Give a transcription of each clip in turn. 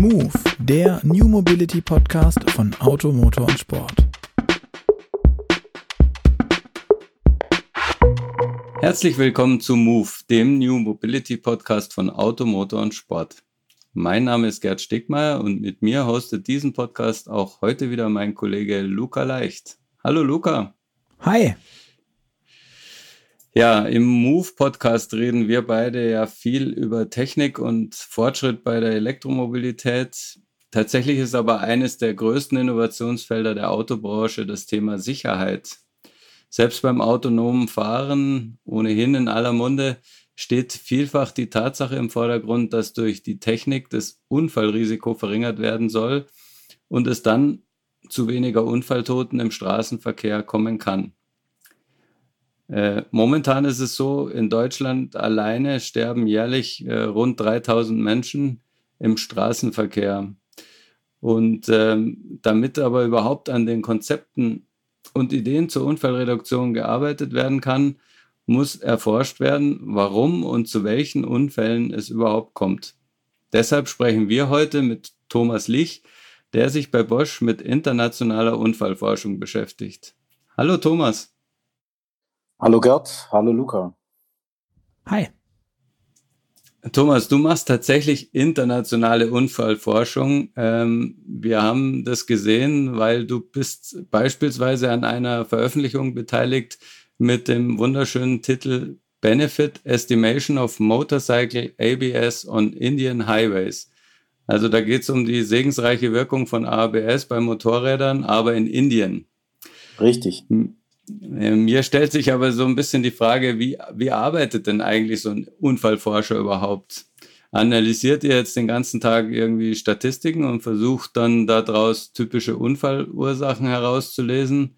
Move, der New Mobility Podcast von Auto, Motor und Sport. Herzlich willkommen zu Move, dem New Mobility Podcast von Auto, Motor und Sport. Mein Name ist Gerd Stegmeier und mit mir hostet diesen Podcast auch heute wieder mein Kollege Luca Leicht. Hallo Luca. Hi. Ja, im Move-Podcast reden wir beide ja viel über Technik und Fortschritt bei der Elektromobilität. Tatsächlich ist aber eines der größten Innovationsfelder der Autobranche das Thema Sicherheit. Selbst beim autonomen Fahren, ohnehin in aller Munde, steht vielfach die Tatsache im Vordergrund, dass durch die Technik das Unfallrisiko verringert werden soll und es dann zu weniger Unfalltoten im Straßenverkehr kommen kann. Äh, momentan ist es so, in Deutschland alleine sterben jährlich äh, rund 3000 Menschen im Straßenverkehr. Und ähm, damit aber überhaupt an den Konzepten und Ideen zur Unfallreduktion gearbeitet werden kann, muss erforscht werden, warum und zu welchen Unfällen es überhaupt kommt. Deshalb sprechen wir heute mit Thomas Lich, der sich bei Bosch mit internationaler Unfallforschung beschäftigt. Hallo Thomas. Hallo Gerd, hallo Luca. Hi. Thomas, du machst tatsächlich internationale Unfallforschung. Ähm, wir haben das gesehen, weil du bist beispielsweise an einer Veröffentlichung beteiligt mit dem wunderschönen Titel Benefit Estimation of Motorcycle ABS on Indian Highways. Also da geht es um die segensreiche Wirkung von ABS bei Motorrädern, aber in Indien. Richtig. Äh, mir stellt sich aber so ein bisschen die Frage, wie, wie arbeitet denn eigentlich so ein Unfallforscher überhaupt? Analysiert ihr jetzt den ganzen Tag irgendwie Statistiken und versucht dann daraus typische Unfallursachen herauszulesen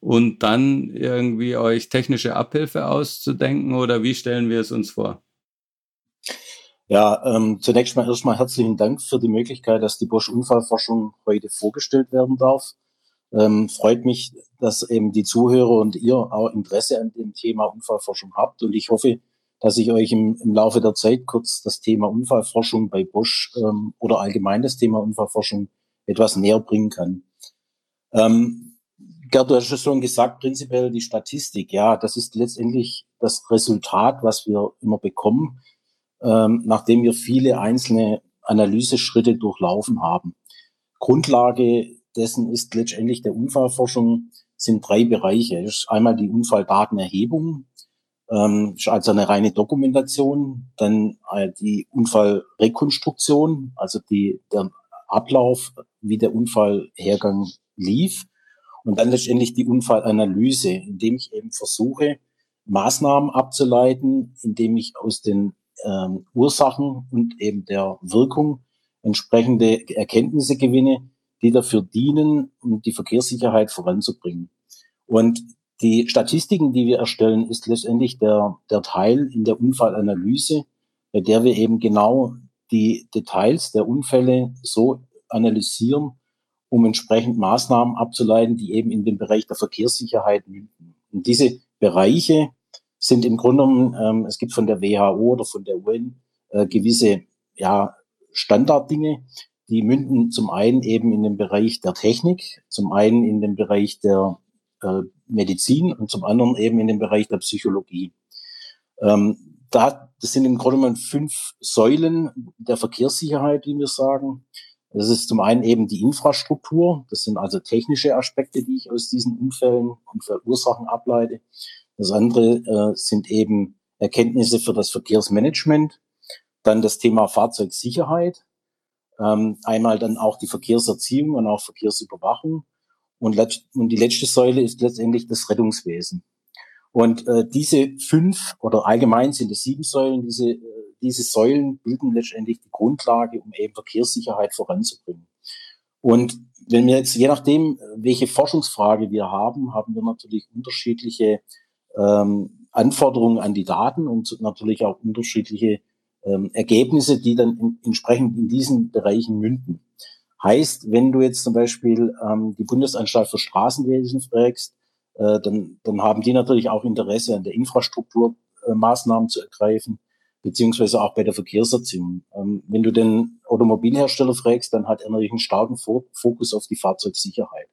und dann irgendwie euch technische Abhilfe auszudenken oder wie stellen wir es uns vor? Ja, ähm, zunächst mal erstmal herzlichen Dank für die Möglichkeit, dass die Bosch Unfallforschung heute vorgestellt werden darf. Ähm, freut mich, dass eben die Zuhörer und ihr auch Interesse an dem Thema Unfallforschung habt. Und ich hoffe, dass ich euch im, im Laufe der Zeit kurz das Thema Unfallforschung bei Bosch ähm, oder allgemein das Thema Unfallforschung etwas näher bringen kann. Ähm, Gerd, du hast schon gesagt, prinzipiell die Statistik, ja, das ist letztendlich das Resultat, was wir immer bekommen, ähm, nachdem wir viele einzelne Analyseschritte durchlaufen haben. Grundlage dessen ist letztendlich der Unfallforschung sind drei Bereiche. Das ist einmal die Unfalldatenerhebung, ähm, also eine reine Dokumentation, dann äh, die Unfallrekonstruktion, also die, der Ablauf, wie der Unfallhergang lief und dann letztendlich die Unfallanalyse, indem ich eben versuche, Maßnahmen abzuleiten, indem ich aus den ähm, Ursachen und eben der Wirkung entsprechende Erkenntnisse gewinne, die dafür dienen, um die Verkehrssicherheit voranzubringen. Und die Statistiken, die wir erstellen, ist letztendlich der, der Teil in der Unfallanalyse, bei der wir eben genau die Details der Unfälle so analysieren, um entsprechend Maßnahmen abzuleiten, die eben in den Bereich der Verkehrssicherheit münden. Und diese Bereiche sind im Grunde genommen, ähm, es gibt von der WHO oder von der UN äh, gewisse ja, Standarddinge, die münden zum einen eben in den Bereich der Technik, zum einen in den Bereich der äh, Medizin und zum anderen eben in den Bereich der Psychologie. Ähm, da, das sind im Grunde genommen fünf Säulen der Verkehrssicherheit, wie wir sagen. Das ist zum einen eben die Infrastruktur. Das sind also technische Aspekte, die ich aus diesen Unfällen und Verursachen ableite. Das andere äh, sind eben Erkenntnisse für das Verkehrsmanagement. Dann das Thema Fahrzeugsicherheit. Ähm, einmal dann auch die Verkehrserziehung und auch Verkehrsüberwachung. Und, und die letzte Säule ist letztendlich das Rettungswesen. Und äh, diese fünf oder allgemein sind es sieben Säulen, diese, äh, diese Säulen bilden letztendlich die Grundlage, um eben Verkehrssicherheit voranzubringen. Und wenn wir jetzt, je nachdem, welche Forschungsfrage wir haben, haben wir natürlich unterschiedliche ähm, Anforderungen an die Daten und natürlich auch unterschiedliche ähm, Ergebnisse, die dann in, entsprechend in diesen Bereichen münden. Heißt, wenn du jetzt zum Beispiel ähm, die Bundesanstalt für Straßenwesen fragst, äh, dann, dann haben die natürlich auch Interesse an der Infrastruktur äh, Maßnahmen zu ergreifen. beziehungsweise auch bei der Verkehrserziehung. Ähm, wenn du den Automobilhersteller fragst, dann hat er natürlich einen starken Fokus auf die Fahrzeugsicherheit.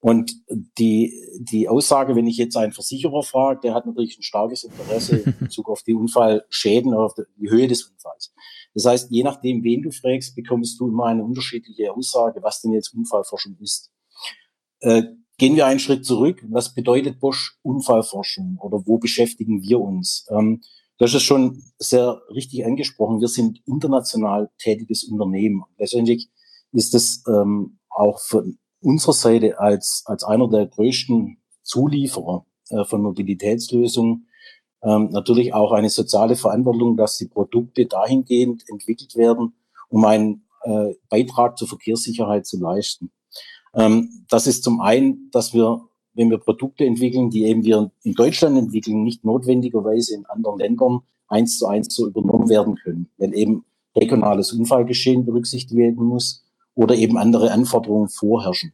Und die, die Aussage, wenn ich jetzt einen Versicherer frage, der hat natürlich ein starkes Interesse in Bezug auf die Unfallschäden oder auf die Höhe des Unfalls. Das heißt, je nachdem, wen du fragst, bekommst du immer eine unterschiedliche Aussage, was denn jetzt Unfallforschung ist. Äh, gehen wir einen Schritt zurück. Was bedeutet Bosch Unfallforschung oder wo beschäftigen wir uns? Ähm, hast es schon sehr richtig angesprochen. Wir sind international tätiges Unternehmen. Letztendlich ist es ähm, auch von unserer Seite als, als einer der größten Zulieferer äh, von Mobilitätslösungen ähm, natürlich auch eine soziale Verantwortung, dass die Produkte dahingehend entwickelt werden, um einen äh, Beitrag zur Verkehrssicherheit zu leisten. Ähm, das ist zum einen, dass wir wenn wir Produkte entwickeln, die eben wir in Deutschland entwickeln, nicht notwendigerweise in anderen Ländern eins zu eins so übernommen werden können, weil eben regionales Unfallgeschehen berücksichtigt werden muss oder eben andere Anforderungen vorherrschen.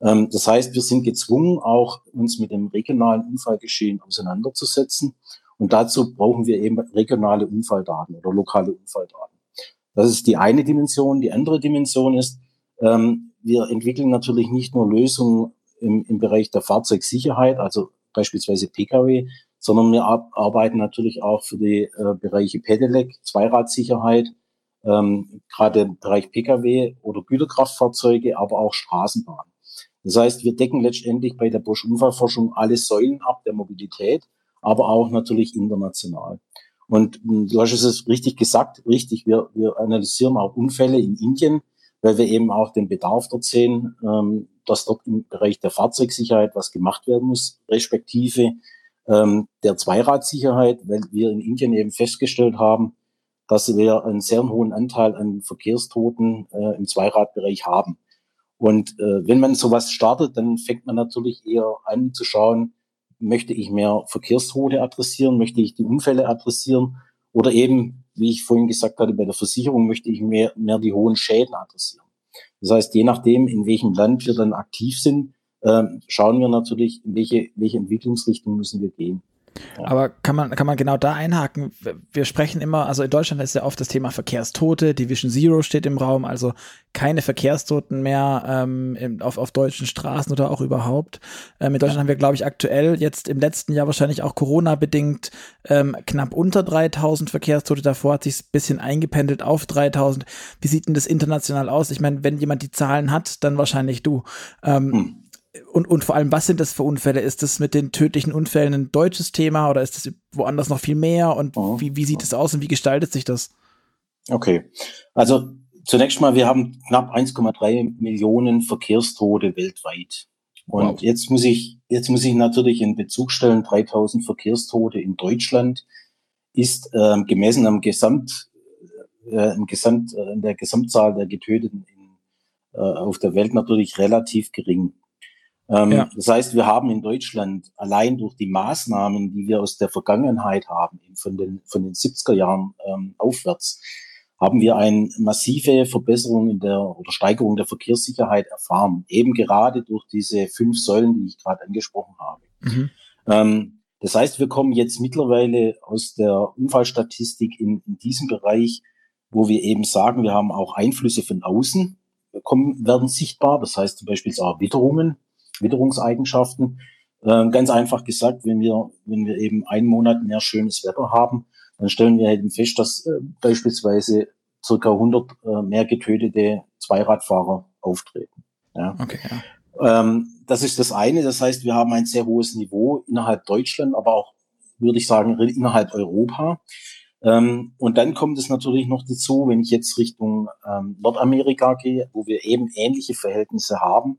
Ähm, das heißt, wir sind gezwungen, auch uns mit dem regionalen Unfallgeschehen auseinanderzusetzen. Und dazu brauchen wir eben regionale Unfalldaten oder lokale Unfalldaten. Das ist die eine Dimension. Die andere Dimension ist, ähm, wir entwickeln natürlich nicht nur Lösungen im, im Bereich der Fahrzeugsicherheit, also beispielsweise Pkw, sondern wir arbeiten natürlich auch für die äh, Bereiche Pedelec, Zweiradsicherheit, ähm, gerade im Bereich Pkw oder Güterkraftfahrzeuge, aber auch Straßenbahn. Das heißt, wir decken letztendlich bei der Bosch Unfallforschung alle Säulen ab der Mobilität, aber auch natürlich international. Und hm, du hast es richtig gesagt, richtig, wir, wir analysieren auch Unfälle in Indien, weil wir eben auch den Bedarf dort sehen, ähm, dass dort im Bereich der Fahrzeugsicherheit was gemacht werden muss, respektive ähm, der Zweiradsicherheit, weil wir in Indien eben festgestellt haben, dass wir einen sehr hohen Anteil an Verkehrstoten äh, im Zweiradbereich haben. Und äh, wenn man sowas startet, dann fängt man natürlich eher an zu schauen, möchte ich mehr Verkehrstote adressieren, möchte ich die Unfälle adressieren oder eben, wie ich vorhin gesagt hatte, bei der Versicherung möchte ich mehr, mehr die hohen Schäden adressieren. Das heißt, je nachdem, in welchem Land wir dann aktiv sind, äh, schauen wir natürlich, in welche, welche Entwicklungsrichtung müssen wir gehen. Aber kann man, kann man genau da einhaken? Wir sprechen immer, also in Deutschland ist ja oft das Thema Verkehrstote, Division Zero steht im Raum, also keine Verkehrstoten mehr ähm, auf, auf deutschen Straßen oder auch überhaupt. Ähm, in Deutschland haben wir, glaube ich, aktuell jetzt im letzten Jahr wahrscheinlich auch Corona-bedingt ähm, knapp unter 3000 Verkehrstote. Davor hat sich ein bisschen eingependelt auf 3000. Wie sieht denn das international aus? Ich meine, wenn jemand die Zahlen hat, dann wahrscheinlich du. Ähm, hm und, und vor allem, was sind das für Unfälle? Ist das mit den tödlichen Unfällen ein deutsches Thema oder ist das woanders noch viel mehr? Und oh. wie, wie sieht es aus und wie gestaltet sich das? Okay. Also zunächst mal, wir haben knapp 1,3 Millionen Verkehrstote weltweit. Und wow. jetzt muss ich, jetzt muss ich natürlich in Bezug stellen, 3000 Verkehrstote in Deutschland ist äh, gemessen am Gesamt, äh, im Gesamt, äh, in der Gesamtzahl der Getöteten in, äh, auf der Welt natürlich relativ gering. Ähm, ja. Das heißt, wir haben in Deutschland allein durch die Maßnahmen, die wir aus der Vergangenheit haben, von den, von den 70er Jahren ähm, aufwärts, haben wir eine massive Verbesserung in der oder Steigerung der Verkehrssicherheit erfahren. Eben gerade durch diese fünf Säulen, die ich gerade angesprochen habe. Mhm. Ähm, das heißt, wir kommen jetzt mittlerweile aus der Unfallstatistik in, in diesem Bereich, wo wir eben sagen, wir haben auch Einflüsse von außen, kommen, werden sichtbar. Das heißt zum Beispiel auch Witterungen, Witterungseigenschaften. Äh, ganz einfach gesagt, wenn wir, wenn wir eben einen Monat mehr schönes Wetter haben, dann stellen wir eben fest, dass äh, beispielsweise circa 100 äh, mehr getötete Zweiradfahrer auftreten. Ja. Okay, ja. Ähm, das ist das eine. Das heißt, wir haben ein sehr hohes Niveau innerhalb Deutschland, aber auch, würde ich sagen, innerhalb Europa. Ähm, und dann kommt es natürlich noch dazu, wenn ich jetzt Richtung ähm, Nordamerika gehe, wo wir eben ähnliche Verhältnisse haben,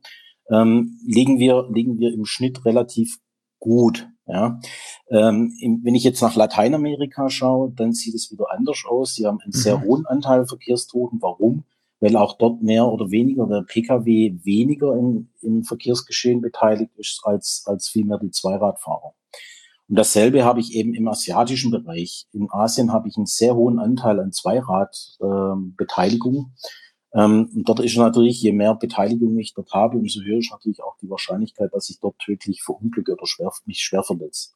ähm, liegen wir liegen wir im Schnitt relativ gut. Ja, ähm, wenn ich jetzt nach Lateinamerika schaue, dann sieht es wieder anders aus. Sie haben einen mhm. sehr hohen Anteil Verkehrstoten. Warum? Weil auch dort mehr oder weniger der Pkw weniger im, im Verkehrsgeschehen beteiligt ist als als vielmehr die Zweiradfahrer. Und dasselbe habe ich eben im asiatischen Bereich. In Asien habe ich einen sehr hohen Anteil an Zweiradbeteiligung. Ähm, ähm, und dort ist natürlich, je mehr Beteiligung ich dort habe, umso höher ist natürlich auch die Wahrscheinlichkeit, dass ich dort tödlich verunglücke oder schwer, mich schwer verletze.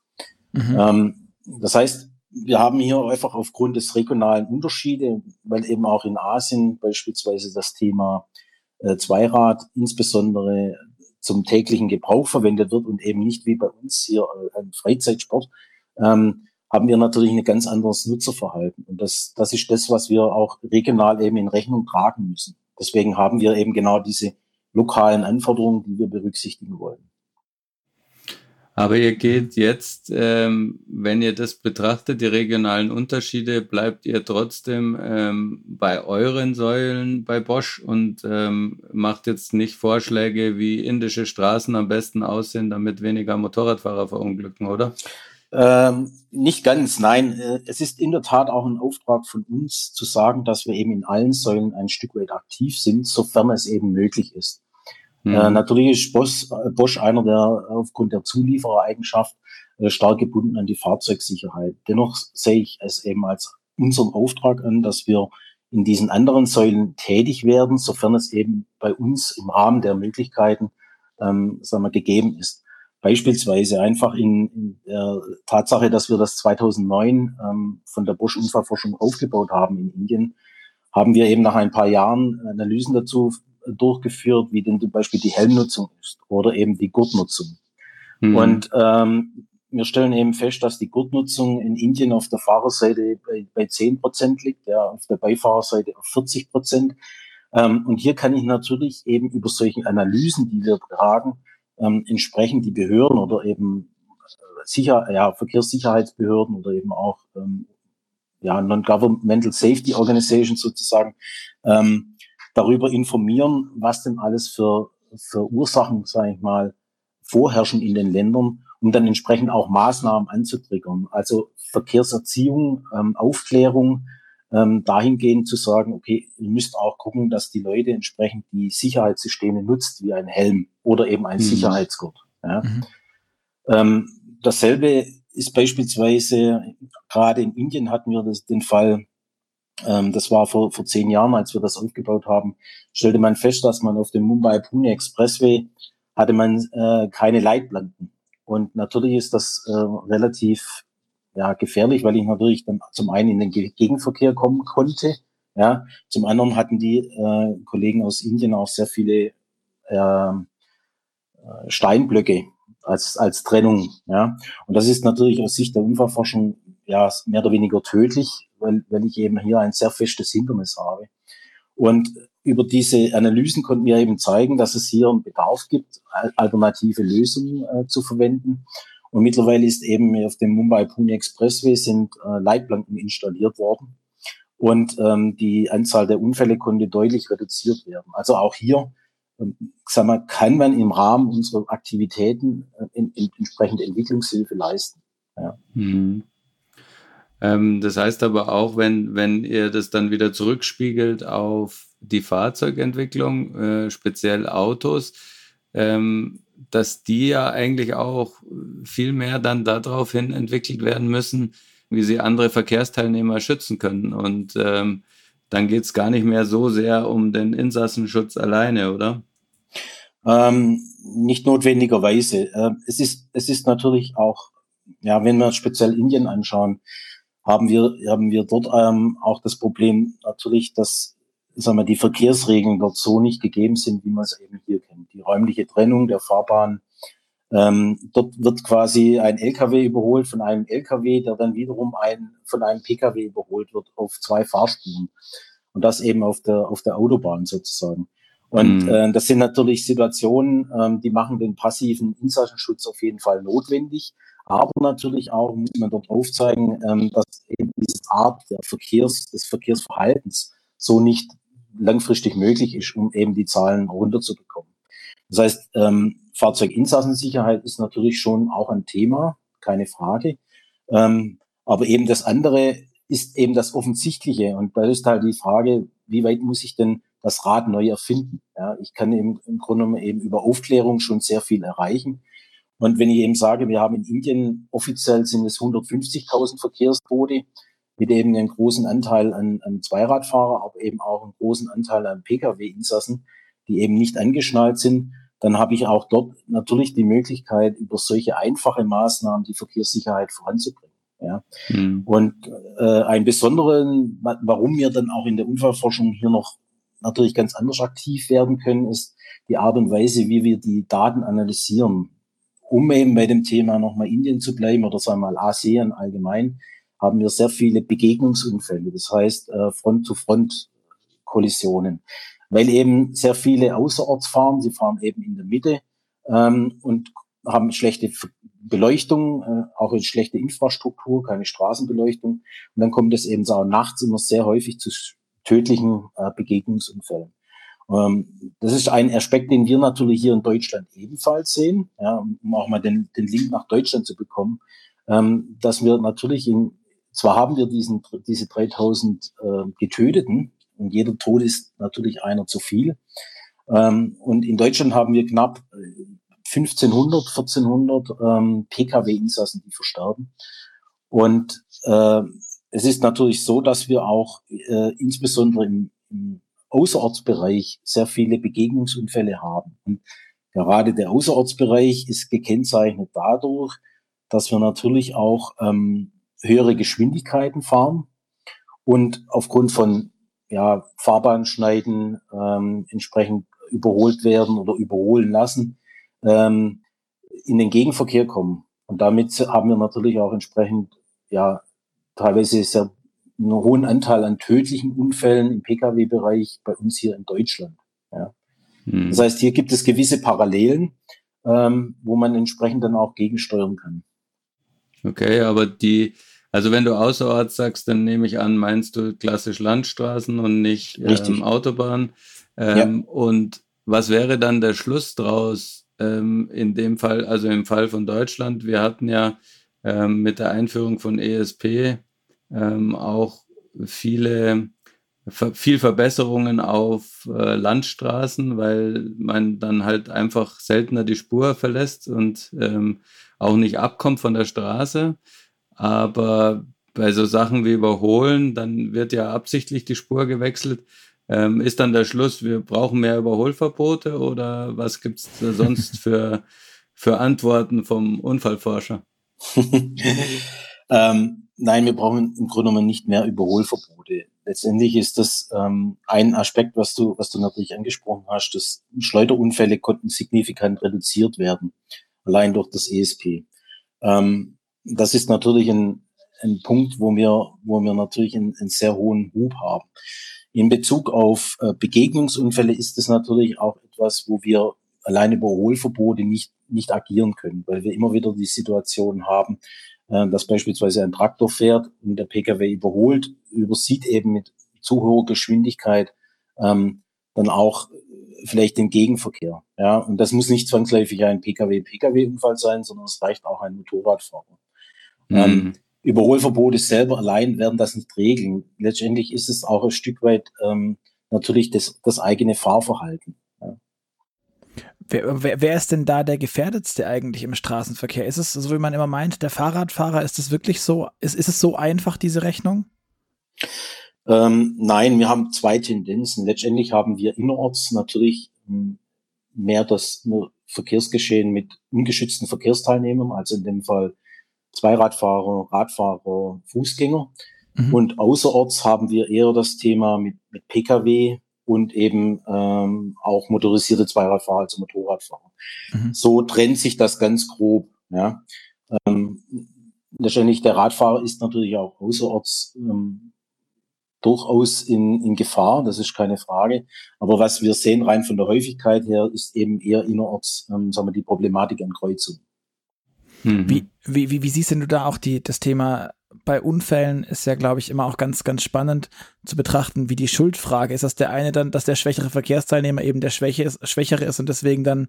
Mhm. Ähm, das heißt, wir haben hier einfach aufgrund des regionalen Unterschiede, weil eben auch in Asien beispielsweise das Thema äh, Zweirad insbesondere zum täglichen Gebrauch verwendet wird und eben nicht wie bei uns hier äh, ein Freizeitsport, ähm, haben wir natürlich ein ganz anderes Nutzerverhalten. Und das, das ist das, was wir auch regional eben in Rechnung tragen müssen. Deswegen haben wir eben genau diese lokalen Anforderungen, die wir berücksichtigen wollen. Aber ihr geht jetzt, ähm, wenn ihr das betrachtet, die regionalen Unterschiede, bleibt ihr trotzdem ähm, bei euren Säulen bei Bosch und ähm, macht jetzt nicht Vorschläge, wie indische Straßen am besten aussehen, damit weniger Motorradfahrer verunglücken, oder? Ähm, nicht ganz, nein. Äh, es ist in der Tat auch ein Auftrag von uns zu sagen, dass wir eben in allen Säulen ein Stück weit aktiv sind, sofern es eben möglich ist. Mhm. Äh, natürlich ist Bosch, äh, Bosch einer, der aufgrund der Zulieferereigenschaft äh, stark gebunden an die Fahrzeugsicherheit. Dennoch sehe ich es eben als unseren Auftrag an, dass wir in diesen anderen Säulen tätig werden, sofern es eben bei uns im Rahmen der Möglichkeiten ähm, sagen wir, gegeben ist. Beispielsweise einfach in, der Tatsache, dass wir das 2009 ähm, von der Bosch Unfallforschung aufgebaut haben in Indien, haben wir eben nach ein paar Jahren Analysen dazu durchgeführt, wie denn zum Beispiel die Helmnutzung ist oder eben die Gurtnutzung. Mhm. Und ähm, wir stellen eben fest, dass die Gurtnutzung in Indien auf der Fahrerseite bei, bei 10 Prozent liegt, ja, auf der Beifahrerseite auf 40 Prozent. Ähm, und hier kann ich natürlich eben über solche Analysen, die wir tragen, ähm, entsprechend die Behörden oder eben äh, sicher, ja, Verkehrssicherheitsbehörden oder eben auch ähm, ja, Non-Governmental Safety Organizations sozusagen ähm, darüber informieren, was denn alles für, für Ursachen, sage ich mal, vorherrschen in den Ländern, um dann entsprechend auch Maßnahmen anzutriggern. Also Verkehrserziehung, ähm, Aufklärung, ähm, dahingehend zu sagen, okay, ihr müsst auch gucken, dass die Leute entsprechend die Sicherheitssysteme nutzt, wie ein Helm oder eben ein mhm. Sicherheitsgurt. Ja. Mhm. Ähm, dasselbe ist beispielsweise, gerade in Indien hatten wir das, den Fall, ähm, das war vor, vor zehn Jahren, als wir das aufgebaut haben, stellte man fest, dass man auf dem Mumbai-Pune Expressway hatte man äh, keine Leitplanken. Und natürlich ist das äh, relativ ja, gefährlich, weil ich natürlich dann zum einen in den Gegenverkehr kommen konnte. Ja, zum anderen hatten die äh, Kollegen aus Indien auch sehr viele ähm, äh, Steinblöcke als, als Trennung. Ja, und das ist natürlich aus Sicht der Unfallforschung ja mehr oder weniger tödlich, weil, weil ich eben hier ein sehr festes Hindernis habe. Und über diese Analysen konnten wir eben zeigen, dass es hier einen Bedarf gibt, alternative Lösungen äh, zu verwenden. Und mittlerweile ist eben auf dem Mumbai-Pune Expressway sind äh, Leitplanken installiert worden. Und ähm, die Anzahl der Unfälle konnte deutlich reduziert werden. Also auch hier ähm, sag mal, kann man im Rahmen unserer Aktivitäten äh, in, in entsprechende Entwicklungshilfe leisten. Ja. Mhm. Ähm, das heißt aber auch, wenn, wenn ihr das dann wieder zurückspiegelt auf die Fahrzeugentwicklung, äh, speziell Autos, ähm, dass die ja eigentlich auch viel mehr dann daraufhin entwickelt werden müssen, wie sie andere Verkehrsteilnehmer schützen können. Und ähm, dann geht es gar nicht mehr so sehr um den Insassenschutz alleine, oder? Ähm, nicht notwendigerweise. Äh, es, ist, es ist natürlich auch, ja, wenn wir speziell Indien anschauen, haben wir, haben wir dort ähm, auch das Problem natürlich, dass sagen wir, die Verkehrsregeln dort so nicht gegeben sind, wie man es eben hier kennt. Die räumliche Trennung der Fahrbahn. Ähm, dort wird quasi ein LKW überholt von einem LKW, der dann wiederum ein, von einem PKW überholt wird auf zwei Fahrspuren. Und das eben auf der, auf der Autobahn sozusagen. Und mhm. äh, das sind natürlich Situationen, ähm, die machen den passiven Insassenschutz auf jeden Fall notwendig. Aber natürlich auch muss man dort aufzeigen, ähm, dass eben diese Art der Verkehrs, des Verkehrsverhaltens so nicht langfristig möglich ist, um eben die Zahlen runterzubekommen. Das heißt, ähm, Fahrzeuginsassensicherheit ist natürlich schon auch ein Thema, keine Frage. Ähm, aber eben das andere ist eben das Offensichtliche. Und da ist halt die Frage, wie weit muss ich denn das Rad neu erfinden? Ja, ich kann eben im Grunde genommen eben über Aufklärung schon sehr viel erreichen. Und wenn ich eben sage, wir haben in Indien offiziell sind es 150.000 Verkehrstote, mit eben einem großen Anteil an, an Zweiradfahrer, aber eben auch einen großen Anteil an Pkw-Insassen, die eben nicht angeschnallt sind, dann habe ich auch dort natürlich die Möglichkeit, über solche einfache Maßnahmen die Verkehrssicherheit voranzubringen. Ja. Mhm. Und äh, ein besonderen, warum wir dann auch in der Unfallforschung hier noch natürlich ganz anders aktiv werden können, ist die Art und Weise, wie wir die Daten analysieren. Um eben bei dem Thema nochmal Indien zu bleiben oder sagen wir mal ASEAN allgemein, haben wir sehr viele Begegnungsunfälle, das heißt äh, Front-zu-Front-Kollisionen, weil eben sehr viele außerorts fahren, sie fahren eben in der Mitte ähm, und haben schlechte Beleuchtung, äh, auch eine schlechte Infrastruktur, keine Straßenbeleuchtung. Und dann kommt es eben auch nachts immer sehr häufig zu tödlichen äh, Begegnungsunfällen. Ähm, das ist ein Aspekt, den wir natürlich hier in Deutschland ebenfalls sehen, ja, um auch mal den, den Link nach Deutschland zu bekommen, ähm, dass wir natürlich in, zwar haben wir diesen, diese 3000 äh, Getöteten und jeder Tod ist natürlich einer zu viel. Ähm, und in Deutschland haben wir knapp 1500, 1400 ähm, Pkw-Insassen, die versterben. Und äh, es ist natürlich so, dass wir auch äh, insbesondere im, im Außerortsbereich sehr viele Begegnungsunfälle haben. Und gerade der Außerortsbereich ist gekennzeichnet dadurch, dass wir natürlich auch ähm, höhere Geschwindigkeiten fahren und aufgrund von ja, Fahrbahnschneiden ähm, entsprechend überholt werden oder überholen lassen, ähm, in den Gegenverkehr kommen. Und damit haben wir natürlich auch entsprechend ja teilweise sehr einen hohen Anteil an tödlichen Unfällen im Pkw-Bereich bei uns hier in Deutschland. Ja. Hm. Das heißt, hier gibt es gewisse Parallelen, ähm, wo man entsprechend dann auch gegensteuern kann. Okay, aber die, also wenn du außerorts sagst, dann nehme ich an, meinst du klassisch Landstraßen und nicht ähm, Autobahn. Ähm, ja. Und was wäre dann der Schluss draus ähm, in dem Fall, also im Fall von Deutschland? Wir hatten ja ähm, mit der Einführung von ESP ähm, auch viele viel Verbesserungen auf äh, Landstraßen, weil man dann halt einfach seltener die Spur verlässt und ähm, auch nicht abkommt von der Straße. Aber bei so Sachen wie Überholen, dann wird ja absichtlich die Spur gewechselt. Ähm, ist dann der Schluss, wir brauchen mehr Überholverbote oder was gibt es sonst für, für Antworten vom Unfallforscher? ähm, nein, wir brauchen im Grunde genommen nicht mehr Überholverbote. Letztendlich ist das ähm, ein Aspekt, was du, was du natürlich angesprochen hast, dass Schleuderunfälle konnten signifikant reduziert werden, allein durch das ESP. Ähm, das ist natürlich ein, ein Punkt, wo wir, wo wir natürlich einen, einen sehr hohen Hub haben. In Bezug auf äh, Begegnungsunfälle ist es natürlich auch etwas, wo wir allein über Überholverbote nicht, nicht agieren können, weil wir immer wieder die Situation haben, äh, dass beispielsweise ein Traktor fährt und der Pkw überholt, übersieht eben mit zu hoher Geschwindigkeit ähm, dann auch vielleicht den Gegenverkehr. Ja, und das muss nicht zwangsläufig ein Pkw-Pkw-Unfall sein, sondern es reicht auch ein Motorradfahrer. Mhm. Ähm, Überholverbote selber allein werden das nicht regeln. Letztendlich ist es auch ein Stück weit ähm, natürlich das, das eigene Fahrverhalten. Wer, wer, wer ist denn da der Gefährdetste eigentlich im Straßenverkehr? Ist es, so wie man immer meint, der Fahrradfahrer? Ist es wirklich so, ist, ist es so einfach, diese Rechnung? Ähm, nein, wir haben zwei Tendenzen. Letztendlich haben wir innerorts natürlich hm, mehr das Verkehrsgeschehen mit ungeschützten Verkehrsteilnehmern, also in dem Fall Zweiradfahrer, Radfahrer, Fußgänger. Mhm. Und außerorts haben wir eher das Thema mit, mit Pkw, und eben ähm, auch motorisierte Zweiradfahrer, also Motorradfahrer. Mhm. So trennt sich das ganz grob. Ja. Ähm, letztendlich der Radfahrer ist natürlich auch außerorts ähm, durchaus in, in Gefahr, das ist keine Frage. Aber was wir sehen rein von der Häufigkeit her, ist eben eher innerorts ähm, sagen wir, die Problematik an Kreuzungen. Mhm. Wie, wie, wie, wie siehst du da auch die, das Thema bei Unfällen ist ja, glaube ich, immer auch ganz, ganz spannend zu betrachten, wie die Schuldfrage ist, dass der eine dann, dass der schwächere Verkehrsteilnehmer eben der Schwäche ist, Schwächere ist und deswegen dann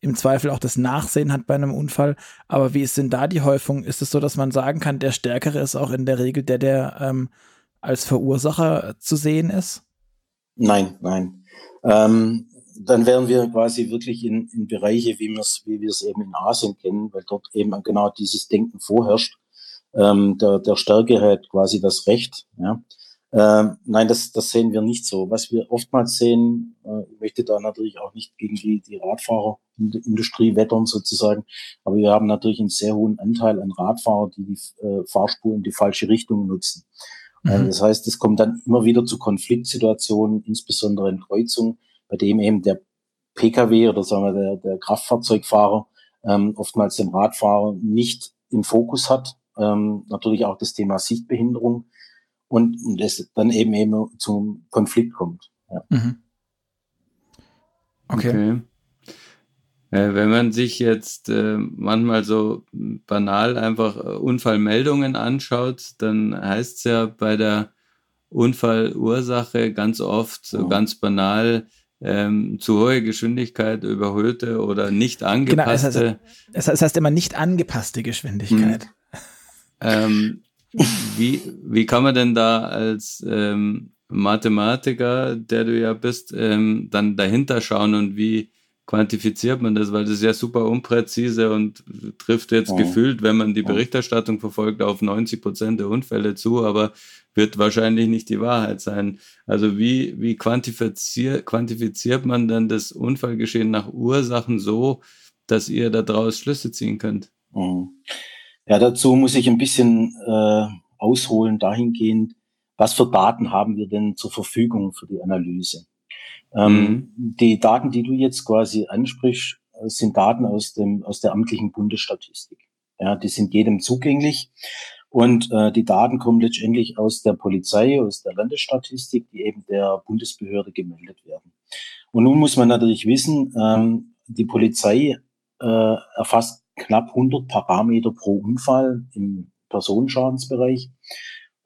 im Zweifel auch das Nachsehen hat bei einem Unfall. Aber wie ist denn da die Häufung? Ist es so, dass man sagen kann, der Stärkere ist auch in der Regel der, der ähm, als Verursacher zu sehen ist? Nein, nein. Ähm, dann wären wir quasi wirklich in, in Bereiche, wie wir es wie wir es eben in Asien kennen, weil dort eben genau dieses Denken vorherrscht ähm, der, der Stärke hat quasi das Recht. Ja. Ähm, nein, das, das sehen wir nicht so. Was wir oftmals sehen, äh, ich möchte da natürlich auch nicht gegen die, die Radfahrerindustrie wettern sozusagen, aber wir haben natürlich einen sehr hohen Anteil an Radfahrern, die die äh, Fahrspur in die falsche Richtung nutzen. Äh, mhm. das heißt, es kommt dann immer wieder zu Konfliktsituationen, insbesondere in Kreuzungen, bei dem eben der Pkw oder sagen wir der, der Kraftfahrzeugfahrer ähm, oftmals den Radfahrer nicht im Fokus hat. Ähm, natürlich auch das Thema Sichtbehinderung und, und es dann eben eben zum Konflikt kommt. Ja. Mhm. Okay. okay. Äh, wenn man sich jetzt äh, manchmal so banal einfach äh, Unfallmeldungen anschaut, dann heißt es ja bei der Unfallursache ganz oft, so ganz banal, ähm, zu hohe Geschwindigkeit, überhöhte oder nicht angepasste. Genau, es, heißt, es heißt immer nicht angepasste Geschwindigkeit. Hm. Ähm, wie, wie kann man denn da als ähm, Mathematiker, der du ja bist, ähm, dann dahinter schauen und wie quantifiziert man das? Weil das ist ja super unpräzise und trifft jetzt ja. gefühlt, wenn man die Berichterstattung verfolgt, auf 90 Prozent der Unfälle zu, aber wird wahrscheinlich nicht die Wahrheit sein. Also wie, wie quantifiziert, quantifiziert man dann das Unfallgeschehen nach Ursachen so, dass ihr daraus Schlüsse ziehen könnt? Ja, dazu muss ich ein bisschen äh, ausholen dahingehend, was für Daten haben wir denn zur Verfügung für die Analyse? Ähm, mhm. Die Daten, die du jetzt quasi ansprichst, sind Daten aus dem aus der amtlichen Bundesstatistik. Ja, die sind jedem zugänglich und äh, die Daten kommen letztendlich aus der Polizei, aus der Landesstatistik, die eben der Bundesbehörde gemeldet werden. Und nun muss man natürlich wissen, ähm, die Polizei äh, erfasst knapp 100 Parameter pro Unfall im Personenschadensbereich.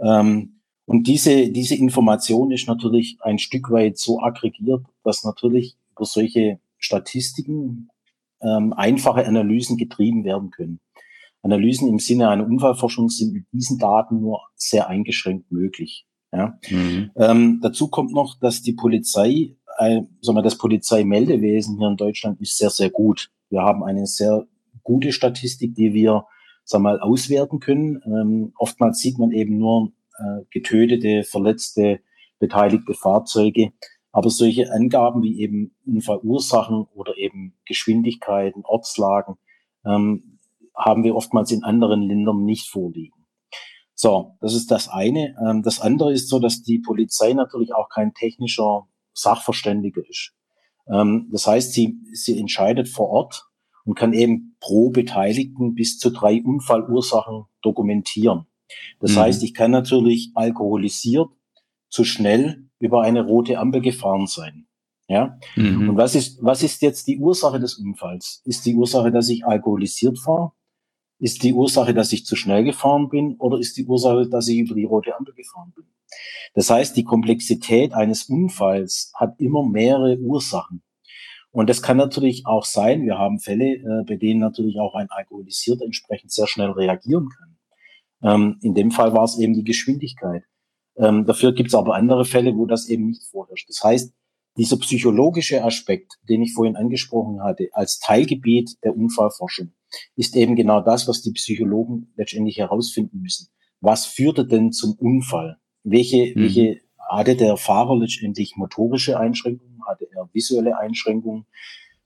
Ähm, und diese, diese Information ist natürlich ein Stück weit so aggregiert, dass natürlich über solche Statistiken ähm, einfache Analysen getrieben werden können. Analysen im Sinne einer Unfallforschung sind mit diesen Daten nur sehr eingeschränkt möglich. Ja. Mhm. Ähm, dazu kommt noch, dass die Polizei, äh, sagen wir, das Polizeimeldewesen hier in Deutschland ist sehr, sehr gut. Wir haben eine sehr gute Statistik, die wir, sagen wir mal, auswerten können. Ähm, oftmals sieht man eben nur getötete, verletzte, beteiligte Fahrzeuge. Aber solche Angaben wie eben Unfallursachen oder eben Geschwindigkeiten, Ortslagen, ähm, haben wir oftmals in anderen Ländern nicht vorliegen. So, das ist das eine. Ähm, das andere ist so, dass die Polizei natürlich auch kein technischer Sachverständiger ist. Ähm, das heißt, sie, sie entscheidet vor Ort und kann eben pro Beteiligten bis zu drei Unfallursachen dokumentieren. Das mhm. heißt, ich kann natürlich alkoholisiert zu schnell über eine rote Ampel gefahren sein. Ja. Mhm. Und was ist, was ist jetzt die Ursache des Unfalls? Ist die Ursache, dass ich alkoholisiert fahre? Ist die Ursache, dass ich zu schnell gefahren bin oder ist die Ursache, dass ich über die rote Ampel gefahren bin? Das heißt, die Komplexität eines Unfalls hat immer mehrere Ursachen. Und das kann natürlich auch sein, wir haben Fälle, äh, bei denen natürlich auch ein Alkoholisierter entsprechend sehr schnell reagieren kann. Ähm, in dem Fall war es eben die Geschwindigkeit. Ähm, dafür gibt es aber andere Fälle, wo das eben nicht vorherrscht. Das heißt, dieser psychologische Aspekt, den ich vorhin angesprochen hatte, als Teilgebiet der Unfallforschung, ist eben genau das, was die Psychologen letztendlich herausfinden müssen. Was führte denn zum Unfall? Welche, mhm. welche hatte der Fahrer letztendlich motorische Einschränkungen? Hatte er visuelle Einschränkungen?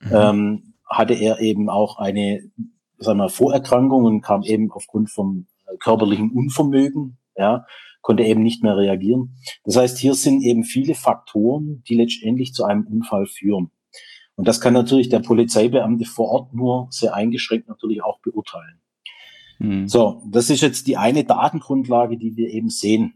Mhm. Ähm, hatte er eben auch eine, sagen wir, Vorerkrankung und kam eben aufgrund vom körperlichen Unvermögen, ja, konnte eben nicht mehr reagieren. Das heißt, hier sind eben viele Faktoren, die letztendlich zu einem Unfall führen. Und das kann natürlich der Polizeibeamte vor Ort nur sehr eingeschränkt natürlich auch beurteilen. Mhm. So, das ist jetzt die eine Datengrundlage, die wir eben sehen.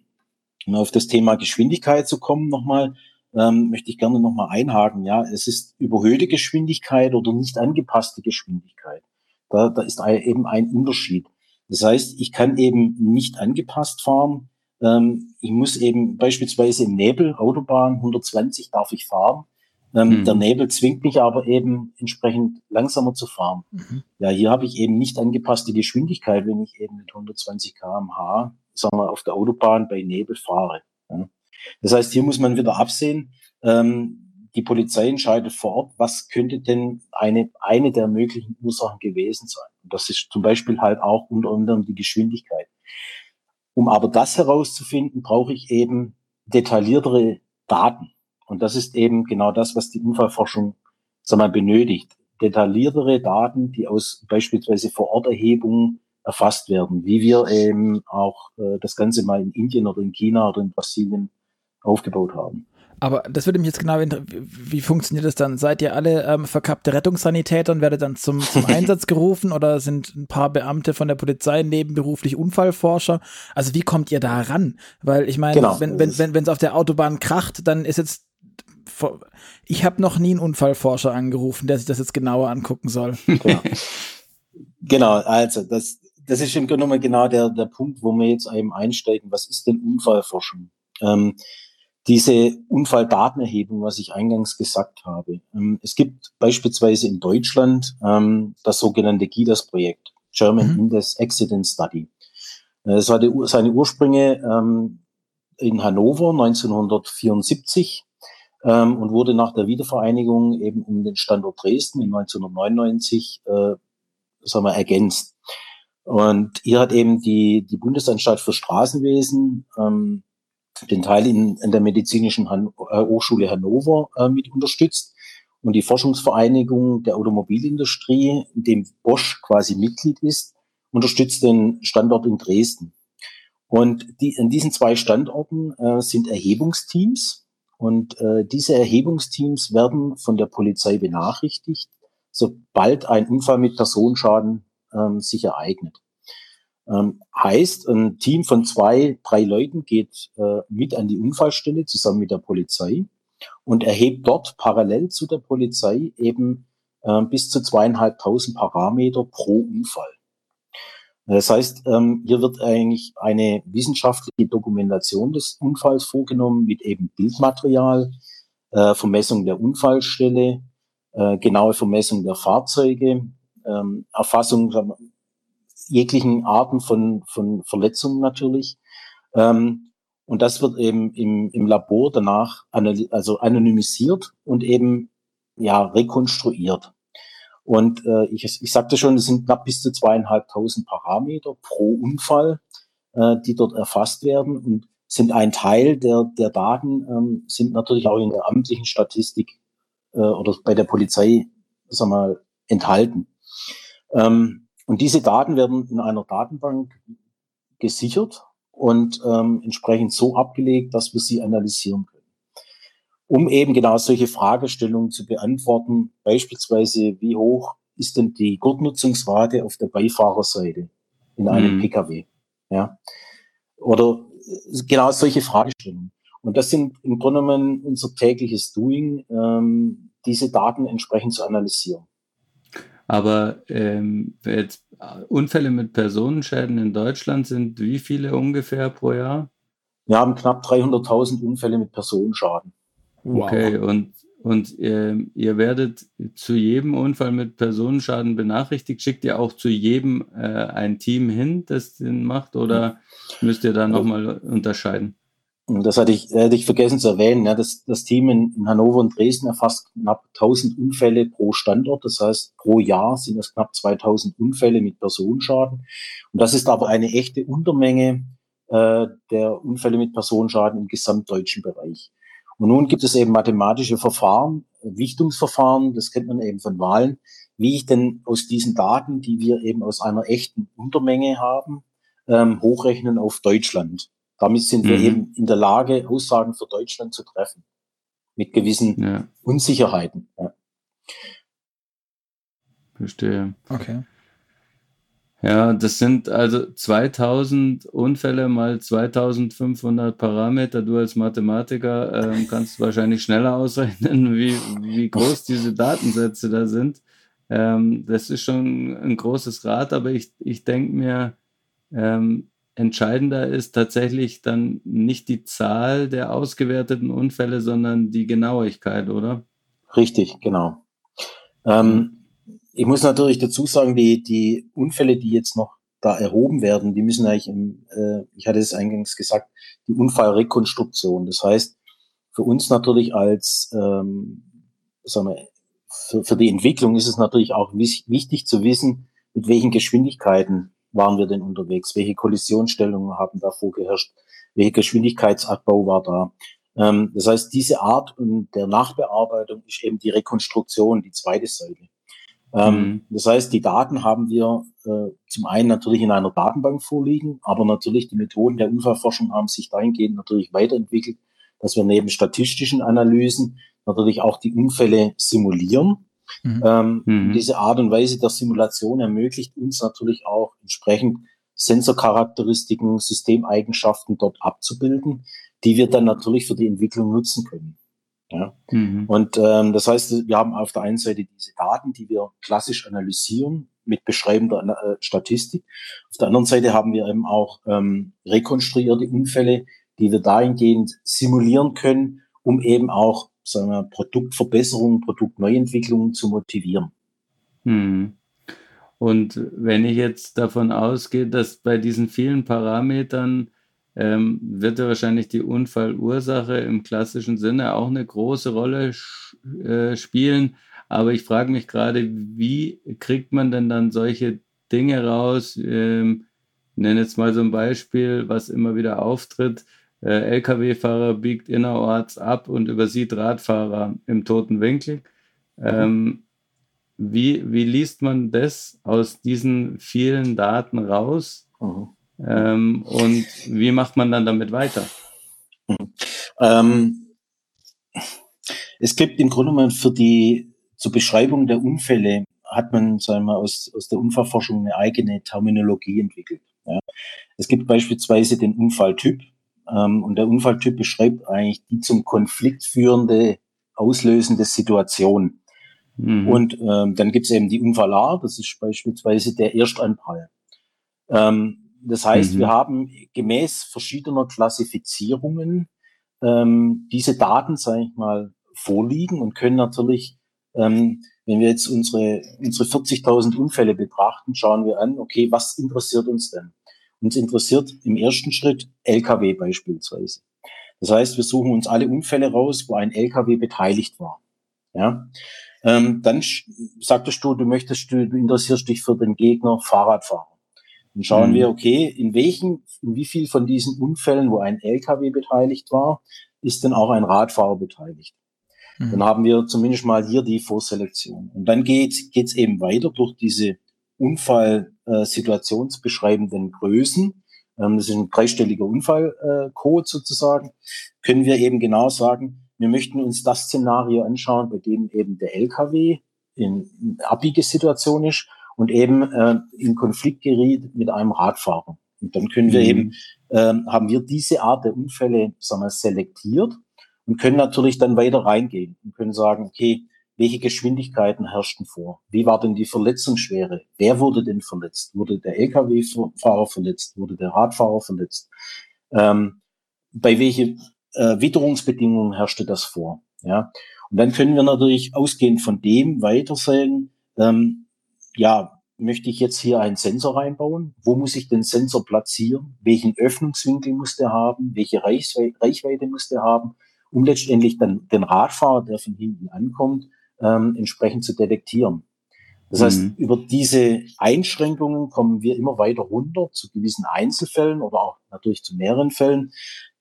Um auf das Thema Geschwindigkeit zu kommen nochmal, ähm, möchte ich gerne nochmal einhaken. Ja, es ist überhöhte Geschwindigkeit oder nicht angepasste Geschwindigkeit. Da, da ist eben ein Unterschied. Das heißt, ich kann eben nicht angepasst fahren. Ähm, ich muss eben beispielsweise im Nebel, Autobahn 120 darf ich fahren. Ähm, mhm. Der Nebel zwingt mich aber eben entsprechend langsamer zu fahren. Mhm. Ja, hier habe ich eben nicht angepasste Geschwindigkeit, wenn ich eben mit 120 kmh, sagen wir, auf der Autobahn bei Nebel fahre. Ja. Das heißt, hier muss man wieder absehen. Ähm, die Polizei entscheidet vor Ort, was könnte denn eine, eine der möglichen Ursachen gewesen sein. Das ist zum Beispiel halt auch unter anderem die Geschwindigkeit. Um aber das herauszufinden, brauche ich eben detailliertere Daten. Und das ist eben genau das, was die Unfallforschung mal, benötigt. Detailliertere Daten, die aus beispielsweise Vororterhebungen erfasst werden, wie wir eben auch äh, das Ganze mal in Indien oder in China oder in Brasilien aufgebaut haben. Aber das würde mich jetzt genau wie funktioniert das dann? Seid ihr alle ähm, verkappte Rettungssanitäter und werdet dann zum, zum Einsatz gerufen oder sind ein paar Beamte von der Polizei nebenberuflich Unfallforscher? Also wie kommt ihr da ran? Weil ich meine, genau. wenn wenn wenn wenn es auf der Autobahn kracht, dann ist jetzt ich habe noch nie einen Unfallforscher angerufen, der sich das jetzt genauer angucken soll. Genau, genau also das das ist im Grunde genommen genau der der Punkt, wo wir jetzt eben einsteigen. Was ist denn Unfallforschung? Ähm, diese Unfalldatenerhebung, was ich eingangs gesagt habe. Ähm, es gibt beispielsweise in Deutschland ähm, das sogenannte GIDAS-Projekt, German mhm. Index Accident Study. Äh, es hatte seine Ursprünge ähm, in Hannover 1974 und wurde nach der Wiedervereinigung eben um den Standort Dresden in 1999 äh, sagen wir, ergänzt. Und hier hat eben die, die Bundesanstalt für Straßenwesen ähm, den Teil in, in der Medizinischen Han äh, Hochschule Hannover äh, mit unterstützt und die Forschungsvereinigung der Automobilindustrie, in dem Bosch quasi Mitglied ist, unterstützt den Standort in Dresden. Und die, in diesen zwei Standorten äh, sind Erhebungsteams und äh, diese Erhebungsteams werden von der Polizei benachrichtigt, sobald ein Unfall mit Personenschaden ähm, sich ereignet. Ähm, heißt, ein Team von zwei, drei Leuten geht äh, mit an die Unfallstelle zusammen mit der Polizei und erhebt dort parallel zu der Polizei eben äh, bis zu zweieinhalbtausend Parameter pro Unfall. Das heißt, ähm, hier wird eigentlich eine wissenschaftliche Dokumentation des Unfalls vorgenommen mit eben Bildmaterial, äh, Vermessung der Unfallstelle, äh, genaue Vermessung der Fahrzeuge, ähm, Erfassung jeglichen Arten von, von Verletzungen natürlich. Ähm, und das wird eben im, im Labor danach also anonymisiert und eben ja rekonstruiert. Und äh, ich, ich sagte schon, es sind knapp bis zu zweieinhalbtausend Parameter pro Unfall, äh, die dort erfasst werden und sind ein Teil der, der Daten, ähm, sind natürlich auch in der amtlichen Statistik äh, oder bei der Polizei, sag mal, enthalten. Ähm, und diese Daten werden in einer Datenbank gesichert und ähm, entsprechend so abgelegt, dass wir sie analysieren können. Um eben genau solche Fragestellungen zu beantworten, beispielsweise wie hoch ist denn die Gurtnutzungsrate auf der Beifahrerseite in einem mhm. Pkw? Ja. Oder genau solche Fragestellungen. Und das sind im Grunde genommen unser tägliches Doing, ähm, diese Daten entsprechend zu analysieren. Aber ähm, jetzt Unfälle mit Personenschäden in Deutschland sind wie viele ungefähr pro Jahr? Wir haben knapp 300.000 Unfälle mit Personenschaden. Wow. Okay, und, und äh, ihr werdet zu jedem Unfall mit Personenschaden benachrichtigt. Schickt ihr auch zu jedem äh, ein Team hin, das den macht, oder müsst ihr da nochmal unterscheiden? Das hatte ich, hätte ich vergessen zu erwähnen. Ja, das, das Team in, in Hannover und Dresden erfasst knapp 1000 Unfälle pro Standort. Das heißt, pro Jahr sind es knapp 2000 Unfälle mit Personenschaden. Und das ist aber eine echte Untermenge äh, der Unfälle mit Personenschaden im gesamtdeutschen Bereich. Und nun gibt es eben mathematische Verfahren, Wichtungsverfahren, das kennt man eben von Wahlen, wie ich denn aus diesen Daten, die wir eben aus einer echten Untermenge haben, ähm, hochrechnen auf Deutschland. Damit sind wir mhm. eben in der Lage, Aussagen für Deutschland zu treffen. Mit gewissen ja. Unsicherheiten. Ja. Verstehe. Okay. Ja, das sind also 2000 Unfälle mal 2500 Parameter. Du als Mathematiker ähm, kannst wahrscheinlich schneller ausrechnen, wie, wie groß diese Datensätze da sind. Ähm, das ist schon ein großes Rad, aber ich, ich denke mir, ähm, entscheidender ist tatsächlich dann nicht die Zahl der ausgewerteten Unfälle, sondern die Genauigkeit, oder? Richtig, genau. Ähm, ich muss natürlich dazu sagen, die, die Unfälle, die jetzt noch da erhoben werden, die müssen eigentlich, im, äh, ich hatte es eingangs gesagt, die Unfallrekonstruktion. Das heißt, für uns natürlich als, ähm, sagen wir, für, für die Entwicklung ist es natürlich auch wichtig zu wissen, mit welchen Geschwindigkeiten waren wir denn unterwegs? Welche Kollisionsstellungen haben da vorgeherrscht? welcher Geschwindigkeitsabbau war da. Ähm, das heißt, diese Art der Nachbearbeitung ist eben die Rekonstruktion, die zweite Seite. Ähm, mhm. Das heißt, die Daten haben wir äh, zum einen natürlich in einer Datenbank vorliegen, aber natürlich die Methoden der Unfallforschung haben sich dahingehend natürlich weiterentwickelt, dass wir neben statistischen Analysen natürlich auch die Unfälle simulieren. Mhm. Ähm, mhm. Diese Art und Weise der Simulation ermöglicht uns natürlich auch entsprechend Sensorcharakteristiken, Systemeigenschaften dort abzubilden, die wir dann natürlich für die Entwicklung nutzen können. Ja. Mhm. Und ähm, das heißt, wir haben auf der einen Seite diese Daten, die wir klassisch analysieren mit beschreibender äh, Statistik. Auf der anderen Seite haben wir eben auch ähm, rekonstruierte Unfälle, die wir dahingehend simulieren können, um eben auch sagen wir, Produktverbesserungen, Produktneuentwicklungen zu motivieren. Mhm. Und wenn ich jetzt davon ausgehe, dass bei diesen vielen Parametern ähm, wird ja wahrscheinlich die Unfallursache im klassischen Sinne auch eine große Rolle äh, spielen. Aber ich frage mich gerade, wie kriegt man denn dann solche Dinge raus? Ähm, nenne jetzt mal so ein Beispiel, was immer wieder auftritt. Äh, Lkw-Fahrer biegt innerorts ab und übersieht Radfahrer im toten Winkel. Ähm, wie, wie liest man das aus diesen vielen Daten raus? Mhm. Ähm, und wie macht man dann damit weiter? Ähm, es gibt im Grunde genommen für die zur Beschreibung der Unfälle hat man, sagen wir, aus, aus der Unfallforschung eine eigene Terminologie entwickelt. Ja. Es gibt beispielsweise den Unfalltyp ähm, und der Unfalltyp beschreibt eigentlich die zum Konflikt führende, auslösende Situation. Mhm. Und ähm, dann gibt es eben die Unfallart, das ist beispielsweise der Erstanprall. Ähm, das heißt, mhm. wir haben gemäß verschiedener Klassifizierungen ähm, diese Daten, sage ich mal, vorliegen und können natürlich, ähm, wenn wir jetzt unsere, unsere 40.000 Unfälle betrachten, schauen wir an, okay, was interessiert uns denn? Uns interessiert im ersten Schritt Lkw beispielsweise. Das heißt, wir suchen uns alle Unfälle raus, wo ein Lkw beteiligt war. Ja. Ähm, dann sagtest du, du möchtest, du, du interessierst dich für den Gegner Fahrradfahrer. Dann schauen mhm. wir, okay, in welchen, in wie viel von diesen Unfällen, wo ein LKW beteiligt war, ist denn auch ein Radfahrer beteiligt? Mhm. Dann haben wir zumindest mal hier die Vorselektion. Und dann geht es eben weiter durch diese Unfallsituationsbeschreibenden äh, Größen. Ähm, das ist ein dreistelliger Unfallcode äh, sozusagen. Können wir eben genau sagen, wir möchten uns das Szenario anschauen, bei dem eben der LKW in, in Abbiegesituation ist und eben äh, in Konflikt geriet mit einem Radfahrer. Und dann können wir mhm. eben, äh, haben wir diese Art der Unfälle sagen wir, selektiert und können natürlich dann weiter reingehen und können sagen, okay, welche Geschwindigkeiten herrschten vor? Wie war denn die Verletzungsschwere? Wer wurde denn verletzt? Wurde der Lkw-Fahrer verletzt? Wurde der Radfahrer verletzt? Ähm, bei welchen äh, Witterungsbedingungen herrschte das vor? Ja, und dann können wir natürlich ausgehend von dem weiter sagen, ähm, ja, möchte ich jetzt hier einen Sensor reinbauen? Wo muss ich den Sensor platzieren? Welchen Öffnungswinkel muss der haben? Welche Reichweite muss der haben? Um letztendlich dann den Radfahrer, der von hinten ankommt, ähm, entsprechend zu detektieren. Das heißt, mhm. über diese Einschränkungen kommen wir immer weiter runter zu gewissen Einzelfällen oder auch natürlich zu mehreren Fällen,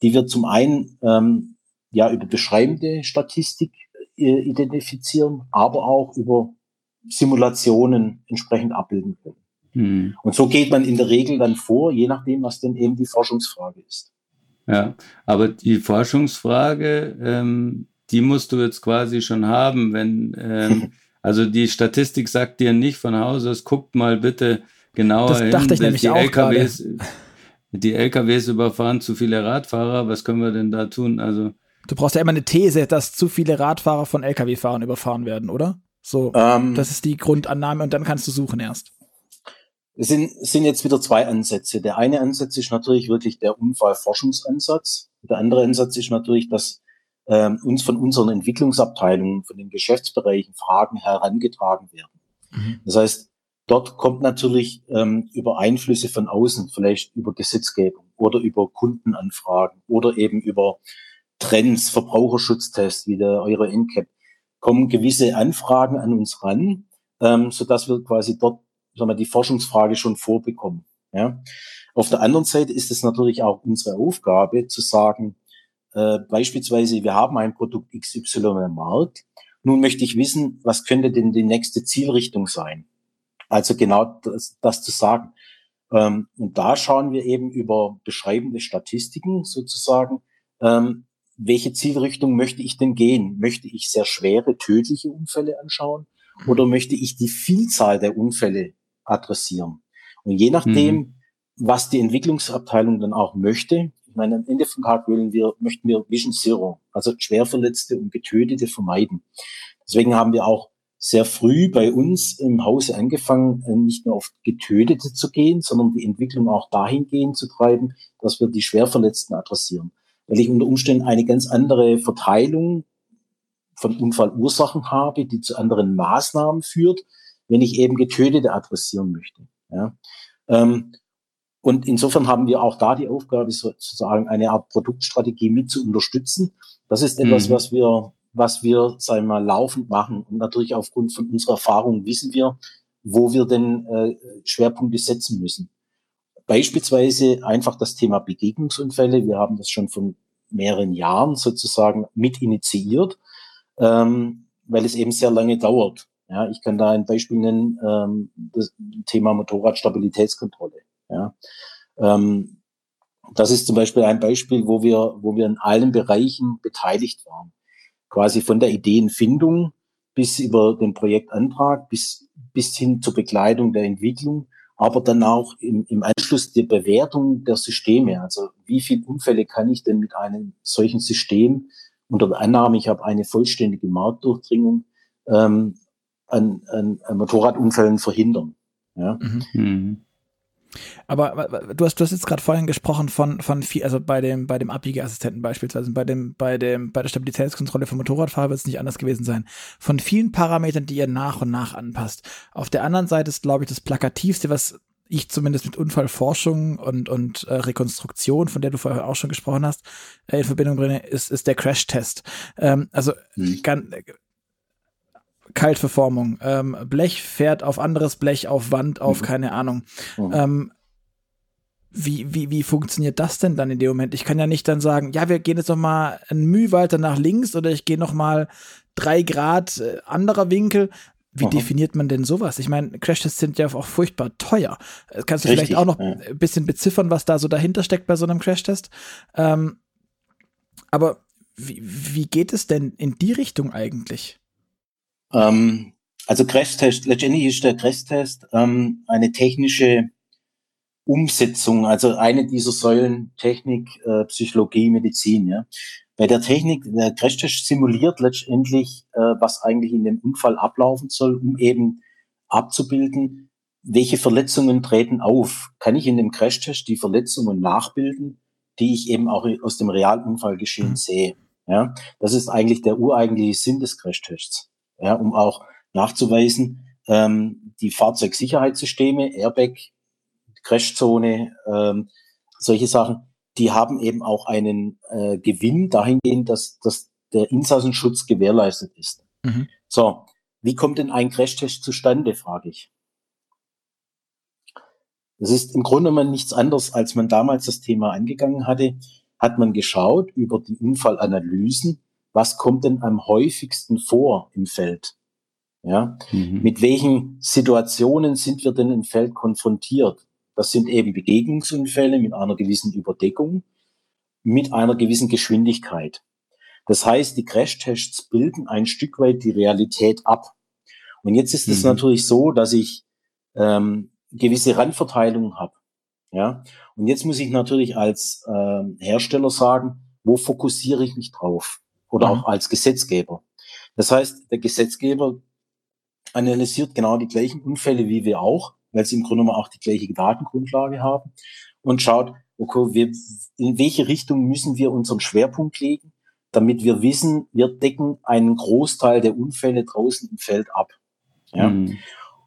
die wir zum einen ähm, ja über beschreibende Statistik äh, identifizieren, aber auch über Simulationen entsprechend abbilden können. Hm. Und so geht man in der Regel dann vor, je nachdem, was denn eben die Forschungsfrage ist. Ja, aber die Forschungsfrage, ähm, die musst du jetzt quasi schon haben, wenn, ähm, also die Statistik sagt dir nicht von Hause aus, guckt mal bitte genauer das hin, dachte ich nämlich die auch LKWs, gerade. die LKWs überfahren zu viele Radfahrer, was können wir denn da tun? Also Du brauchst ja immer eine These, dass zu viele Radfahrer von LKW-Fahrern überfahren werden, oder? So, ähm, das ist die Grundannahme und dann kannst du suchen erst. Es sind, sind jetzt wieder zwei Ansätze. Der eine Ansatz ist natürlich wirklich der Unfallforschungsansatz. Der andere Ansatz ist natürlich, dass ähm, uns von unseren Entwicklungsabteilungen, von den Geschäftsbereichen Fragen herangetragen werden. Mhm. Das heißt, dort kommt natürlich ähm, über Einflüsse von außen, vielleicht über Gesetzgebung oder über Kundenanfragen oder eben über Trends, Verbraucherschutztests wie der Euro NCAP, kommen gewisse Anfragen an uns ran, ähm, so dass wir quasi dort sagen wir, die Forschungsfrage schon vorbekommen. Ja. Auf der anderen Seite ist es natürlich auch unsere Aufgabe zu sagen, äh, beispielsweise, wir haben ein Produkt XY im Markt. Nun möchte ich wissen, was könnte denn die nächste Zielrichtung sein? Also genau das, das zu sagen. Ähm, und da schauen wir eben über beschreibende Statistiken sozusagen, ähm, welche Zielrichtung möchte ich denn gehen? Möchte ich sehr schwere, tödliche Unfälle anschauen oder möchte ich die Vielzahl der Unfälle adressieren? Und je nachdem, mhm. was die Entwicklungsabteilung dann auch möchte, ich meine, am Ende vom Tag wollen wir, möchten wir Vision Zero, also Schwerverletzte und Getötete vermeiden. Deswegen haben wir auch sehr früh bei uns im Hause angefangen, äh, nicht nur auf Getötete zu gehen, sondern die Entwicklung auch dahingehend zu treiben, dass wir die Schwerverletzten adressieren. Weil ich unter Umständen eine ganz andere Verteilung von Unfallursachen habe, die zu anderen Maßnahmen führt, wenn ich eben Getötete adressieren möchte. Ja. Ähm, und insofern haben wir auch da die Aufgabe, sozusagen eine Art Produktstrategie mit zu unterstützen. Das ist etwas, mhm. was wir was wir, sagen wir mal, laufend machen. Und natürlich aufgrund von unserer Erfahrung wissen wir, wo wir denn äh, Schwerpunkte setzen müssen. Beispielsweise einfach das Thema Begegnungsunfälle. Wir haben das schon von mehreren Jahren sozusagen mit initiiert, ähm, weil es eben sehr lange dauert. Ja, ich kann da ein Beispiel nennen, ähm, das Thema Motorradstabilitätskontrolle. Ja. Ähm, das ist zum Beispiel ein Beispiel, wo wir, wo wir in allen Bereichen beteiligt waren quasi von der Ideenfindung bis über den Projektantrag bis, bis hin zur Begleitung der Entwicklung, aber dann auch im, im Anschluss die Bewertung der Systeme. Also wie viele Unfälle kann ich denn mit einem solchen System unter der Annahme, ich habe eine vollständige Marktdurchdringung ähm, an, an, an Motorradunfällen verhindern. Ja? Mhm. Aber du hast, du hast jetzt gerade vorhin gesprochen von, von viel, also bei dem, bei dem Abbiegeassistenten beispielsweise, bei dem, bei dem, bei der Stabilitätskontrolle von Motorradfahrer wird es nicht anders gewesen sein. Von vielen Parametern, die ihr nach und nach anpasst. Auf der anderen Seite ist, glaube ich, das Plakativste, was ich zumindest mit Unfallforschung und, und äh, Rekonstruktion, von der du vorher auch schon gesprochen hast, äh, in Verbindung bringe, ist, ist der Crash-Test. Ähm, also mhm. ganz, Kaltverformung. Ähm, Blech fährt auf anderes Blech, auf Wand, auf mhm. keine Ahnung. Mhm. Ähm, wie, wie, wie funktioniert das denn dann in dem Moment? Ich kann ja nicht dann sagen, ja, wir gehen jetzt noch mal ein Müh weiter nach links oder ich gehe noch mal drei Grad äh, anderer Winkel. Wie Aha. definiert man denn sowas? Ich meine, Crashtests sind ja auch furchtbar teuer. Äh, kannst du Richtig, vielleicht auch noch ja. ein bisschen beziffern, was da so dahinter steckt bei so einem Crashtest? Ähm, aber wie, wie geht es denn in die Richtung eigentlich? Ähm, also Crashtest, letztendlich ist der Crashtest ähm, eine technische Umsetzung, also eine dieser Säulen Technik, äh, Psychologie, Medizin. Ja. Bei der Technik, der Crashtest simuliert letztendlich, äh, was eigentlich in dem Unfall ablaufen soll, um eben abzubilden, welche Verletzungen treten auf. Kann ich in dem Crashtest die Verletzungen nachbilden, die ich eben auch aus dem Realunfallgeschehen mhm. sehe? Ja, das ist eigentlich der ureigentliche Sinn des Crashtests ja, um auch nachzuweisen, ähm, die Fahrzeugsicherheitssysteme, Airbag, Crashzone, ähm, solche Sachen, die haben eben auch einen äh, Gewinn dahingehend, dass, dass der Insassenschutz gewährleistet ist. Mhm. So, wie kommt denn ein Crashtest zustande, frage ich. Das ist im Grunde genommen nichts anderes, als man damals das Thema angegangen hatte, hat man geschaut über die Unfallanalysen, was kommt denn am häufigsten vor im Feld? Ja, mhm. mit welchen Situationen sind wir denn im Feld konfrontiert? Das sind eben Begegnungsunfälle mit einer gewissen Überdeckung, mit einer gewissen Geschwindigkeit. Das heißt, die Crashtests bilden ein Stück weit die Realität ab. Und jetzt ist es mhm. natürlich so, dass ich ähm, gewisse Randverteilungen habe. Ja, und jetzt muss ich natürlich als ähm, Hersteller sagen, wo fokussiere ich mich drauf? Oder mhm. auch als Gesetzgeber. Das heißt, der Gesetzgeber analysiert genau die gleichen Unfälle wie wir auch, weil sie im Grunde genommen auch die gleiche Datengrundlage haben und schaut, okay, wir, in welche Richtung müssen wir unseren Schwerpunkt legen, damit wir wissen, wir decken einen Großteil der Unfälle draußen im Feld ab. Ja? Mhm.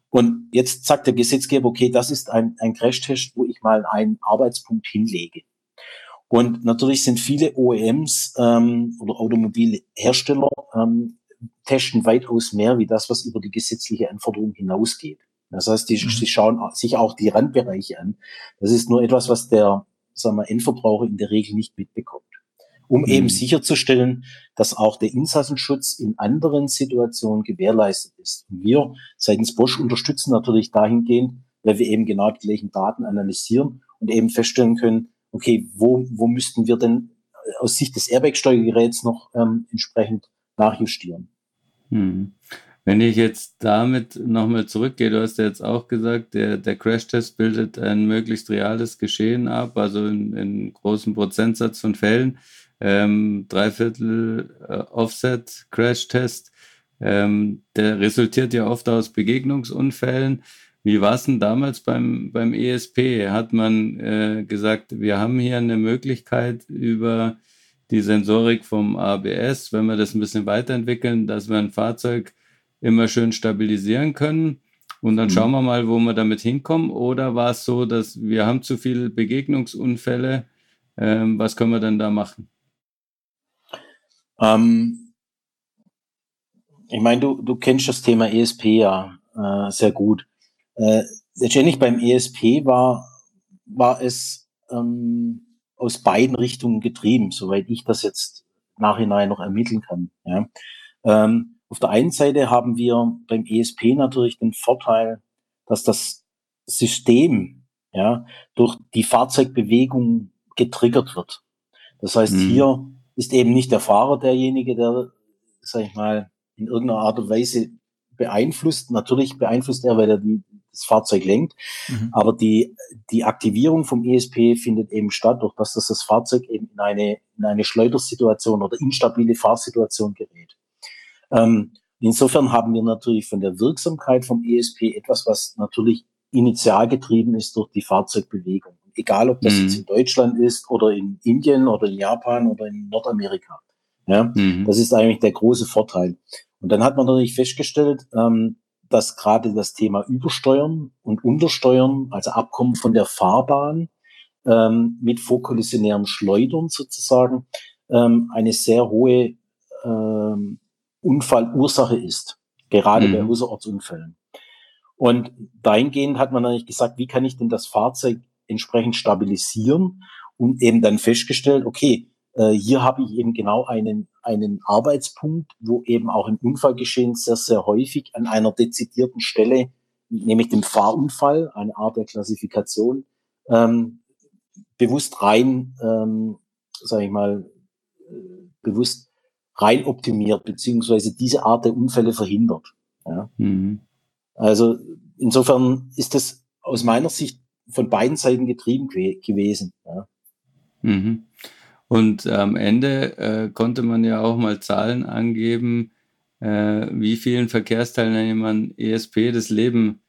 Und jetzt sagt der Gesetzgeber, okay, das ist ein, ein Crashtest, wo ich mal einen Arbeitspunkt hinlege. Und natürlich sind viele OEMs ähm, oder Automobilhersteller ähm, testen weitaus mehr wie das, was über die gesetzliche Anforderung hinausgeht. Das heißt, die, mhm. sie schauen sich auch die Randbereiche an. Das ist nur etwas, was der sagen wir, Endverbraucher in der Regel nicht mitbekommt. Um mhm. eben sicherzustellen, dass auch der Insassenschutz in anderen Situationen gewährleistet ist. Und wir seitens Bosch unterstützen natürlich dahingehend, weil wir eben genau die gleichen Daten analysieren und eben feststellen können, okay, wo, wo müssten wir denn aus Sicht des Airbag-Steuergeräts noch ähm, entsprechend nachjustieren. Hm. Wenn ich jetzt damit nochmal zurückgehe, du hast ja jetzt auch gesagt, der, der Crash-Test bildet ein möglichst reales Geschehen ab, also in, in großem Prozentsatz von Fällen. Ähm, Dreiviertel äh, Offset-Crash-Test, ähm, der resultiert ja oft aus Begegnungsunfällen. Wie war es denn damals beim, beim ESP? Hat man äh, gesagt, wir haben hier eine Möglichkeit über die Sensorik vom ABS, wenn wir das ein bisschen weiterentwickeln, dass wir ein Fahrzeug immer schön stabilisieren können. Und dann mhm. schauen wir mal, wo wir damit hinkommen. Oder war es so, dass wir haben zu viele Begegnungsunfälle? Ähm, was können wir denn da machen? Ähm, ich meine, du, du kennst das Thema ESP ja äh, sehr gut. Äh, letztendlich beim ESP war, war es ähm, aus beiden Richtungen getrieben, soweit ich das jetzt nachhinein noch ermitteln kann. Ja. Ähm, auf der einen Seite haben wir beim ESP natürlich den Vorteil, dass das System ja, durch die Fahrzeugbewegung getriggert wird. Das heißt, mhm. hier ist eben nicht der Fahrer derjenige, der, sag ich mal, in irgendeiner Art und Weise beeinflusst. Natürlich beeinflusst er, weil er die, das Fahrzeug lenkt. Mhm. Aber die, die Aktivierung vom ESP findet eben statt, durch das, dass das Fahrzeug eben in eine, in eine Schleudersituation oder instabile Fahrsituation gerät. Ähm, insofern haben wir natürlich von der Wirksamkeit vom ESP etwas, was natürlich initial getrieben ist durch die Fahrzeugbewegung. Egal, ob das mhm. jetzt in Deutschland ist oder in Indien oder in Japan oder in Nordamerika. Ja, mhm. das ist eigentlich der große Vorteil. Und dann hat man natürlich festgestellt, ähm, dass gerade das Thema Übersteuern und Untersteuern, also Abkommen von der Fahrbahn ähm, mit vorkollisionären Schleudern sozusagen, ähm, eine sehr hohe ähm, Unfallursache ist, gerade mhm. bei Außerortsunfällen. Und dahingehend hat man eigentlich gesagt, wie kann ich denn das Fahrzeug entsprechend stabilisieren und eben dann festgestellt, okay, äh, hier habe ich eben genau einen, einen Arbeitspunkt, wo eben auch im Unfallgeschehen sehr, sehr häufig an einer dezidierten Stelle, nämlich dem Fahrunfall, eine Art der Klassifikation, ähm, bewusst rein, ähm, sage ich mal, äh, bewusst rein optimiert, beziehungsweise diese Art der Unfälle verhindert. Ja. Mhm. Also insofern ist das aus meiner Sicht von beiden Seiten getrieben gewesen. Ja. Mhm. Und am Ende äh, konnte man ja auch mal Zahlen angeben, äh, wie vielen Verkehrsteilnehmern ESP das Leben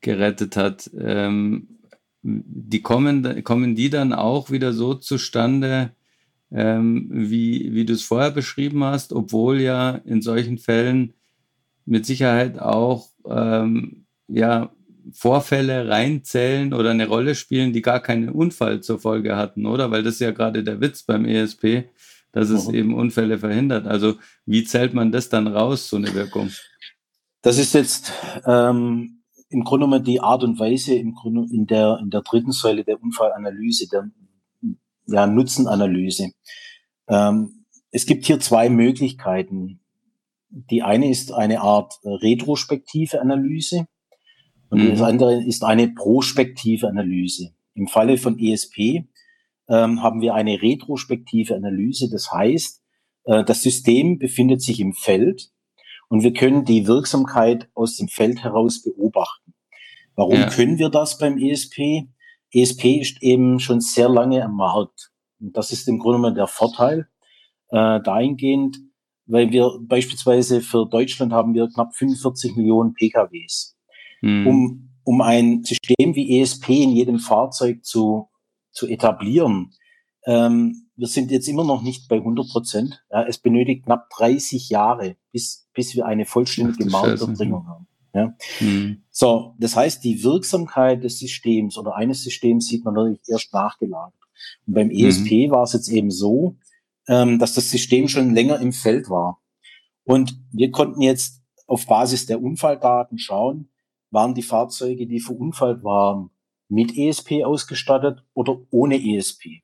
gerettet hat. Ähm, die kommen, kommen die dann auch wieder so zustande, ähm, wie, wie du es vorher beschrieben hast, obwohl ja in solchen Fällen mit Sicherheit auch ähm, ja, Vorfälle reinzählen oder eine Rolle spielen, die gar keinen Unfall zur Folge hatten, oder? Weil das ist ja gerade der Witz beim ESP, dass es mhm. eben Unfälle verhindert. Also wie zählt man das dann raus, so eine Wirkung? Das ist jetzt ähm, im Grunde genommen die Art und Weise im Grunde in der in der dritten Säule der Unfallanalyse, der ja, Nutzenanalyse. Ähm, es gibt hier zwei Möglichkeiten. Die eine ist eine Art retrospektive Analyse. Und mhm. das andere ist eine prospektive Analyse. Im Falle von ESP ähm, haben wir eine retrospektive Analyse. Das heißt, äh, das System befindet sich im Feld und wir können die Wirksamkeit aus dem Feld heraus beobachten. Warum ja. können wir das beim ESP? ESP ist eben schon sehr lange am Markt. Und das ist im Grunde genommen der Vorteil äh, dahingehend, weil wir beispielsweise für Deutschland haben wir knapp 45 Millionen PKWs. Mhm. Um, um ein System wie ESP in jedem Fahrzeug zu, zu etablieren, ähm, wir sind jetzt immer noch nicht bei 100 Prozent. Ja, es benötigt knapp 30 Jahre, bis, bis wir eine vollständige Marktdurchdringung haben. Ja. Mhm. So, das heißt, die Wirksamkeit des Systems oder eines Systems sieht man natürlich erst nachgelagert. Und beim ESP mhm. war es jetzt eben so, ähm, dass das System schon länger im Feld war. Und wir konnten jetzt auf Basis der Unfalldaten schauen, waren die Fahrzeuge, die verunfallt waren, mit ESP ausgestattet oder ohne ESP.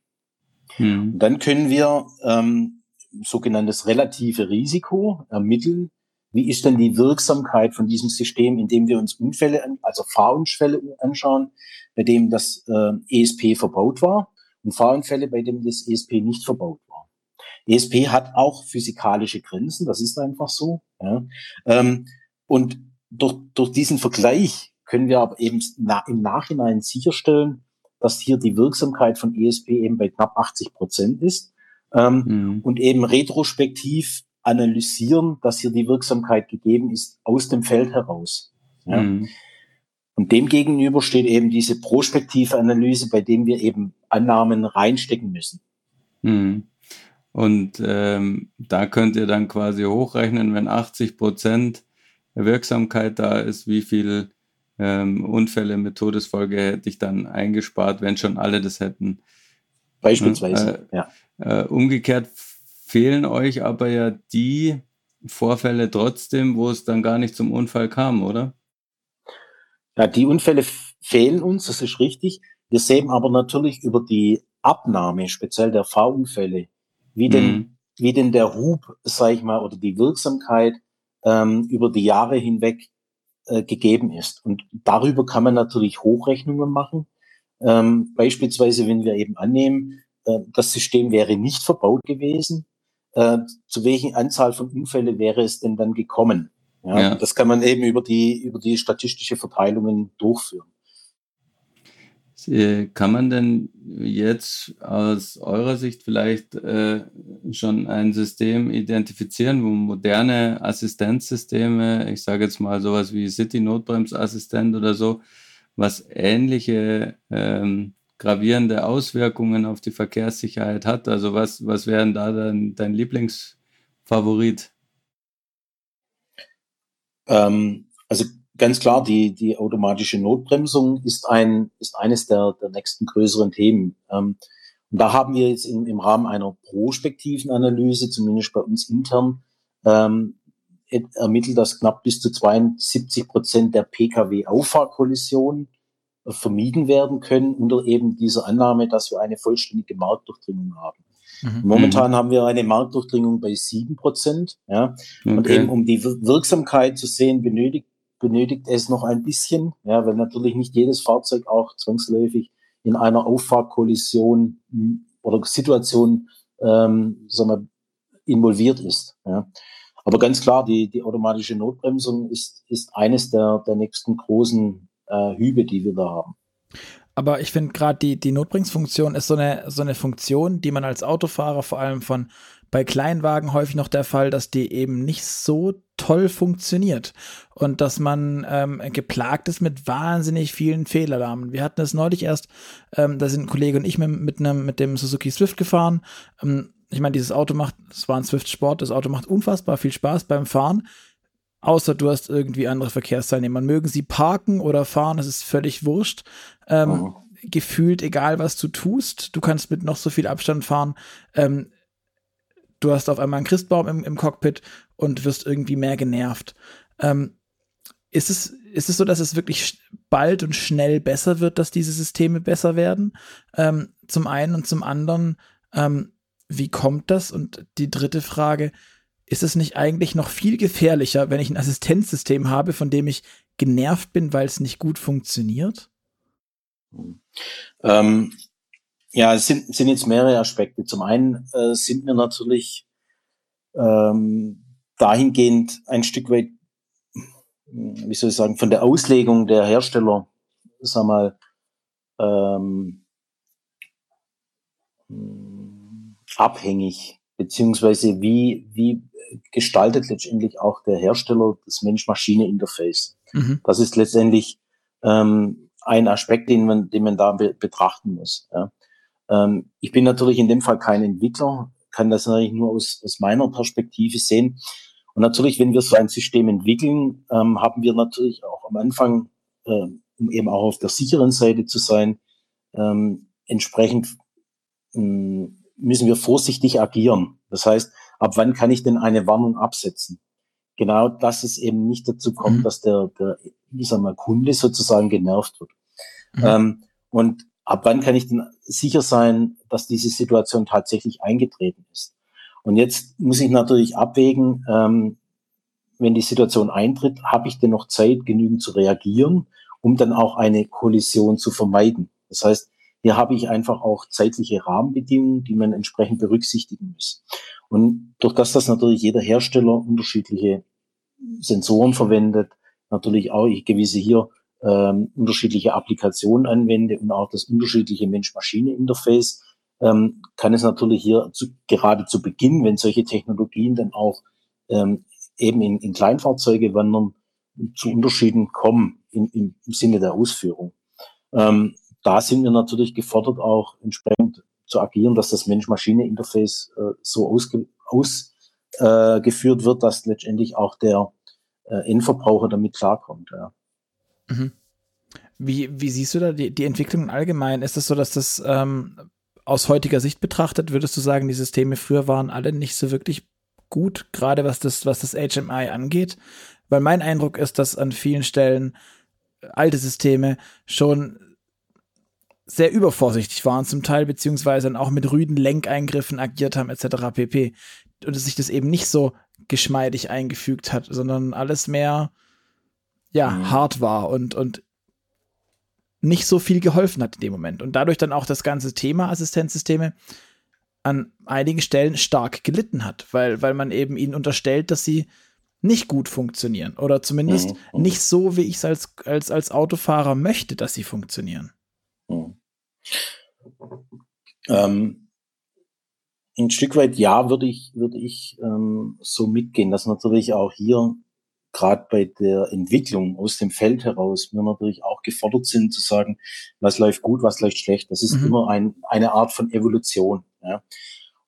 Hm. Und dann können wir ähm, sogenanntes relative Risiko ermitteln. Wie ist denn die Wirksamkeit von diesem System, indem wir uns Unfälle, also Fahrunfälle anschauen, bei dem das äh, ESP verbaut war und Fahrunfälle, bei dem das ESP nicht verbaut war. ESP hat auch physikalische Grenzen, das ist einfach so. Ja. Ähm, und durch, durch diesen Vergleich können wir aber eben na, im Nachhinein sicherstellen, dass hier die Wirksamkeit von ESP eben bei knapp 80 Prozent ist ähm, mhm. und eben retrospektiv analysieren, dass hier die Wirksamkeit gegeben ist aus dem Feld heraus. Ja. Mhm. Und dem gegenüber steht eben diese prospektive Analyse, bei dem wir eben Annahmen reinstecken müssen. Mhm. Und ähm, da könnt ihr dann quasi hochrechnen, wenn 80 Prozent Wirksamkeit da ist, wie viel ähm, Unfälle mit Todesfolge hätte ich dann eingespart, wenn schon alle das hätten. Beispielsweise, äh, ja. Äh, umgekehrt fehlen euch aber ja die Vorfälle trotzdem, wo es dann gar nicht zum Unfall kam, oder? Ja, die Unfälle fehlen uns, das ist richtig. Wir sehen aber natürlich über die Abnahme, speziell der Fahrunfälle, wie denn, mhm. wie denn der Hub, sag ich mal, oder die Wirksamkeit ähm, über die Jahre hinweg äh, gegeben ist. Und darüber kann man natürlich Hochrechnungen machen. Ähm, beispielsweise, wenn wir eben annehmen, äh, das System wäre nicht verbaut gewesen, äh, zu welchen Anzahl von Unfällen wäre es denn dann gekommen? Ja, ja. Das kann man eben über die, über die statistische Verteilungen durchführen. Äh, kann man denn jetzt aus eurer Sicht vielleicht äh, schon ein System identifizieren, wo moderne Assistenzsysteme, ich sage jetzt mal sowas wie City Notbremsassistent oder so, was ähnliche ähm, gravierende Auswirkungen auf die Verkehrssicherheit hat? Also was, was wären da dann dein Lieblingsfavorit? Ähm, also ganz klar, die, die automatische Notbremsung ist ein, ist eines der, der nächsten größeren Themen. Ähm, und da haben wir jetzt im, im Rahmen einer prospektiven Analyse, zumindest bei uns intern, ähm, ermittelt, dass knapp bis zu 72 Prozent der Pkw-Auffahrkollisionen äh, vermieden werden können unter eben dieser Annahme, dass wir eine vollständige Marktdurchdringung haben. Mhm. Momentan mhm. haben wir eine Marktdurchdringung bei sieben Prozent. Ja? Okay. Und eben um die Wirksamkeit zu sehen, benötigt benötigt es noch ein bisschen, ja, weil natürlich nicht jedes Fahrzeug auch zwangsläufig in einer Auffahrkollision hm, oder Situation ähm, sagen wir, involviert ist. Ja. Aber ganz klar, die, die automatische Notbremsung ist, ist eines der, der nächsten großen äh, Hübe, die wir da haben. Aber ich finde gerade die, die Notbremsfunktion ist so eine, so eine Funktion, die man als Autofahrer vor allem von bei Kleinwagen häufig noch der Fall, dass die eben nicht so toll funktioniert und dass man ähm, geplagt ist mit wahnsinnig vielen Fehlalarmen. Wir hatten es neulich erst, ähm, da sind ein Kollege und ich mit, mit, einem, mit dem Suzuki Swift gefahren. Ähm, ich meine, dieses Auto macht, es war ein Swift Sport, das Auto macht unfassbar viel Spaß beim Fahren. Außer du hast irgendwie andere Verkehrsteilnehmer. Mögen sie parken oder fahren, das ist völlig wurscht. Ähm, oh. Gefühlt, egal was du tust, du kannst mit noch so viel Abstand fahren. Ähm, du hast auf einmal einen Christbaum im, im Cockpit und wirst irgendwie mehr genervt. Ähm, ist es, ist es so, dass es wirklich bald und schnell besser wird, dass diese Systeme besser werden? Ähm, zum einen und zum anderen, ähm, wie kommt das? Und die dritte Frage, ist es nicht eigentlich noch viel gefährlicher, wenn ich ein Assistenzsystem habe, von dem ich genervt bin, weil es nicht gut funktioniert? Ähm, ja, es sind, sind jetzt mehrere Aspekte. Zum einen äh, sind wir natürlich ähm, dahingehend ein Stück weit, wie soll ich sagen, von der Auslegung der Hersteller, sag mal, ähm, abhängig, beziehungsweise wie, wie gestaltet letztendlich auch der Hersteller das Mensch-Maschine-Interface. Mhm. Das ist letztendlich ähm, ein Aspekt, den man, den man da be betrachten muss. Ja. Ähm, ich bin natürlich in dem Fall kein Entwickler, kann das natürlich nur aus, aus meiner Perspektive sehen. Und natürlich, wenn wir so ein System entwickeln, ähm, haben wir natürlich auch am Anfang, äh, um eben auch auf der sicheren Seite zu sein, ähm, entsprechend ähm, müssen wir vorsichtig agieren. Das heißt, ab wann kann ich denn eine Warnung absetzen? genau, dass es eben nicht dazu kommt, mhm. dass der, der, ich sag mal, Kunde sozusagen genervt wird. Mhm. Ähm, und ab wann kann ich denn sicher sein, dass diese Situation tatsächlich eingetreten ist? Und jetzt muss ich natürlich abwägen, ähm, wenn die Situation eintritt, habe ich denn noch Zeit, genügend zu reagieren, um dann auch eine Kollision zu vermeiden? Das heißt, hier habe ich einfach auch zeitliche Rahmenbedingungen, die man entsprechend berücksichtigen muss. Und durch das, dass natürlich jeder Hersteller unterschiedliche Sensoren verwendet, natürlich auch ich gewisse hier ähm, unterschiedliche Applikationen anwende und auch das unterschiedliche Mensch-Maschine-Interface, ähm, kann es natürlich hier zu, gerade zu Beginn, wenn solche Technologien dann auch ähm, eben in, in Kleinfahrzeuge wandern, zu Unterschieden kommen im, im, im Sinne der Ausführung. Ähm, da sind wir natürlich gefordert, auch entsprechend zu agieren, dass das Mensch-Maschine-Interface äh, so ausgeführt aus, äh, wird, dass letztendlich auch der äh, Endverbraucher damit klarkommt. Ja. Mhm. Wie, wie siehst du da die, die Entwicklung allgemein? Ist es das so, dass das ähm, aus heutiger Sicht betrachtet, würdest du sagen, die Systeme früher waren alle nicht so wirklich gut, gerade was das, was das HMI angeht? Weil mein Eindruck ist, dass an vielen Stellen alte Systeme schon sehr übervorsichtig waren zum Teil, beziehungsweise dann auch mit rüden Lenkeingriffen agiert haben, etc. pp. Und dass sich das eben nicht so geschmeidig eingefügt hat, sondern alles mehr, ja, mhm. hart war und, und nicht so viel geholfen hat in dem Moment. Und dadurch dann auch das ganze Thema Assistenzsysteme an einigen Stellen stark gelitten hat, weil, weil man eben ihnen unterstellt, dass sie nicht gut funktionieren oder zumindest mhm. mhm. nicht so, wie ich es als, als, als Autofahrer möchte, dass sie funktionieren. Mhm. Ähm, ein Stück weit ja, würde ich, würde ich ähm, so mitgehen, dass natürlich auch hier gerade bei der Entwicklung aus dem Feld heraus wir natürlich auch gefordert sind zu sagen, was läuft gut, was läuft schlecht. Das ist mhm. immer ein, eine Art von Evolution. Ja.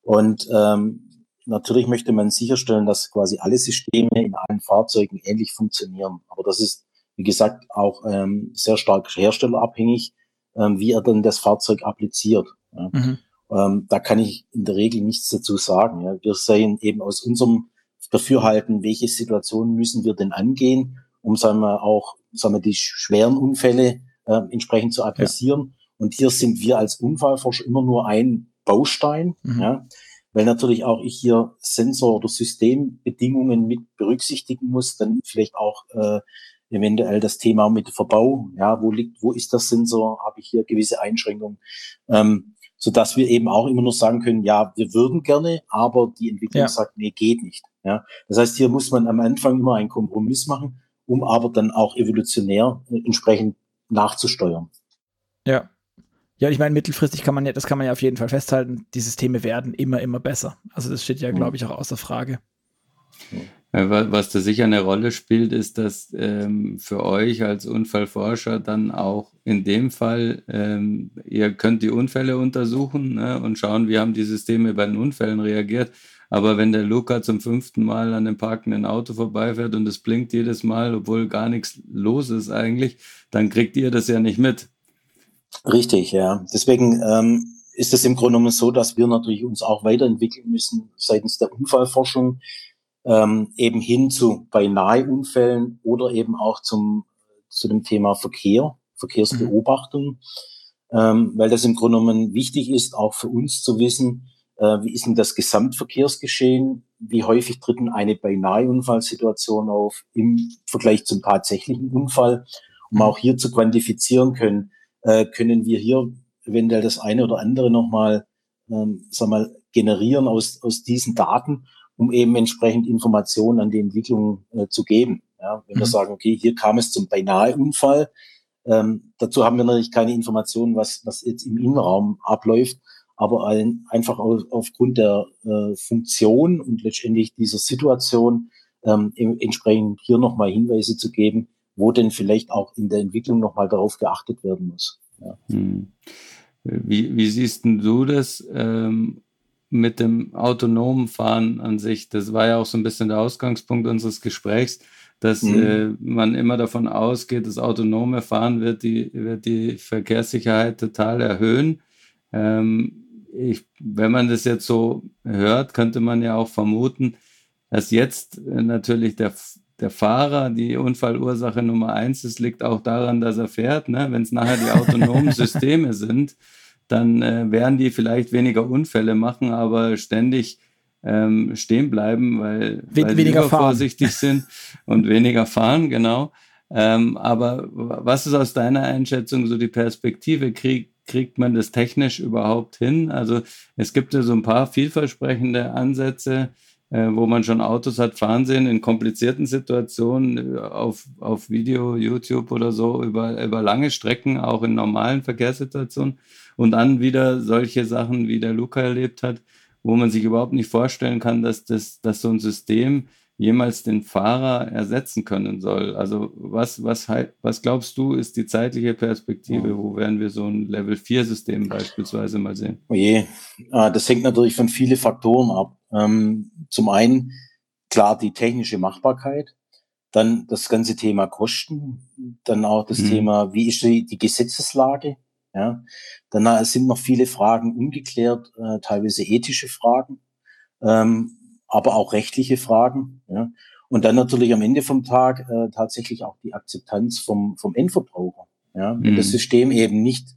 Und ähm, natürlich möchte man sicherstellen, dass quasi alle Systeme in allen Fahrzeugen ähnlich funktionieren. Aber das ist, wie gesagt, auch ähm, sehr stark herstellerabhängig, ähm, wie er dann das Fahrzeug appliziert. Ja. Mhm. Ähm, da kann ich in der Regel nichts dazu sagen. Ja. Wir sehen eben aus unserem Dafürhalten, welche Situationen müssen wir denn angehen, um sagen wir auch sagen wir, die schweren Unfälle äh, entsprechend zu adressieren. Ja. Und hier sind wir als Unfallforscher immer nur ein Baustein, mhm. ja, weil natürlich auch ich hier Sensor- oder Systembedingungen mit berücksichtigen muss, dann vielleicht auch äh, eventuell das Thema mit Verbau, ja, wo liegt, wo ist das Sensor, habe ich hier gewisse Einschränkungen. Ähm, so dass wir eben auch immer nur sagen können, ja, wir würden gerne, aber die Entwicklung ja. sagt, nee, geht nicht. Ja, das heißt, hier muss man am Anfang immer einen Kompromiss machen, um aber dann auch evolutionär äh, entsprechend nachzusteuern. Ja. Ja, ich meine, mittelfristig kann man ja, das kann man ja auf jeden Fall festhalten, die Systeme werden immer, immer besser. Also das steht ja, glaube ich, auch außer Frage. Was da sicher eine Rolle spielt, ist, dass ähm, für euch als Unfallforscher dann auch in dem Fall, ähm, ihr könnt die Unfälle untersuchen ne, und schauen, wie haben die Systeme bei den Unfällen reagiert. Aber wenn der Luca zum fünften Mal an dem parkenden Auto vorbeifährt und es blinkt jedes Mal, obwohl gar nichts los ist eigentlich, dann kriegt ihr das ja nicht mit. Richtig, ja. Deswegen ähm, ist es im Grunde genommen so, dass wir natürlich uns auch weiterentwickeln müssen seitens der Unfallforschung ähm, eben hin zu beinahe Unfällen oder eben auch zum, zu dem Thema Verkehr, Verkehrsbeobachtung, mhm. ähm, weil das im Grunde genommen wichtig ist, auch für uns zu wissen, äh, wie ist denn das Gesamtverkehrsgeschehen, wie häufig tritt denn eine beinahe Unfallsituation auf im Vergleich zum tatsächlichen Unfall, um mhm. auch hier zu quantifizieren können, äh, können wir hier eventuell das eine oder andere nochmal, ähm, sag mal, generieren aus, aus diesen Daten um eben entsprechend Informationen an die Entwicklung äh, zu geben. Ja, wenn mhm. wir sagen, okay, hier kam es zum beinahe Unfall, ähm, dazu haben wir natürlich keine Informationen, was, was jetzt im Innenraum abläuft, aber ein, einfach auf, aufgrund der äh, Funktion und letztendlich dieser Situation ähm, entsprechend hier nochmal Hinweise zu geben, wo denn vielleicht auch in der Entwicklung nochmal darauf geachtet werden muss. Ja. Hm. Wie, wie siehst du das? Ähm, mit dem autonomen Fahren an sich. Das war ja auch so ein bisschen der Ausgangspunkt unseres Gesprächs, dass mhm. äh, man immer davon ausgeht, das autonome Fahren wird die, wird die Verkehrssicherheit total erhöhen. Ähm, ich, wenn man das jetzt so hört, könnte man ja auch vermuten, dass jetzt natürlich der, der Fahrer die Unfallursache Nummer eins ist, liegt auch daran, dass er fährt. Ne? Wenn es nachher die autonomen Systeme sind, dann äh, werden die vielleicht weniger Unfälle machen, aber ständig ähm, stehen bleiben, weil, We weil weniger sie vorsichtig sind und weniger fahren, genau. Ähm, aber was ist aus deiner Einschätzung so die Perspektive? Krieg, kriegt man das technisch überhaupt hin? Also es gibt ja so ein paar vielversprechende Ansätze, äh, wo man schon Autos hat fahren sehen in komplizierten Situationen äh, auf, auf Video, YouTube oder so über, über lange Strecken, auch in normalen Verkehrssituationen. Und dann wieder solche Sachen, wie der Luca erlebt hat, wo man sich überhaupt nicht vorstellen kann, dass, das, dass so ein System jemals den Fahrer ersetzen können soll. Also was, was, was glaubst du, ist die zeitliche Perspektive? Wo werden wir so ein Level-4-System beispielsweise mal sehen? Oh je, ah, das hängt natürlich von vielen Faktoren ab. Ähm, zum einen, klar, die technische Machbarkeit, dann das ganze Thema Kosten, dann auch das mhm. Thema, wie ist die, die Gesetzeslage? Ja, dann sind noch viele Fragen ungeklärt, äh, teilweise ethische Fragen. Ähm, aber auch rechtliche Fragen. Ja. Und dann natürlich am Ende vom Tag äh, tatsächlich auch die Akzeptanz vom, vom Endverbraucher. Ja. Wenn das mhm. System eben nicht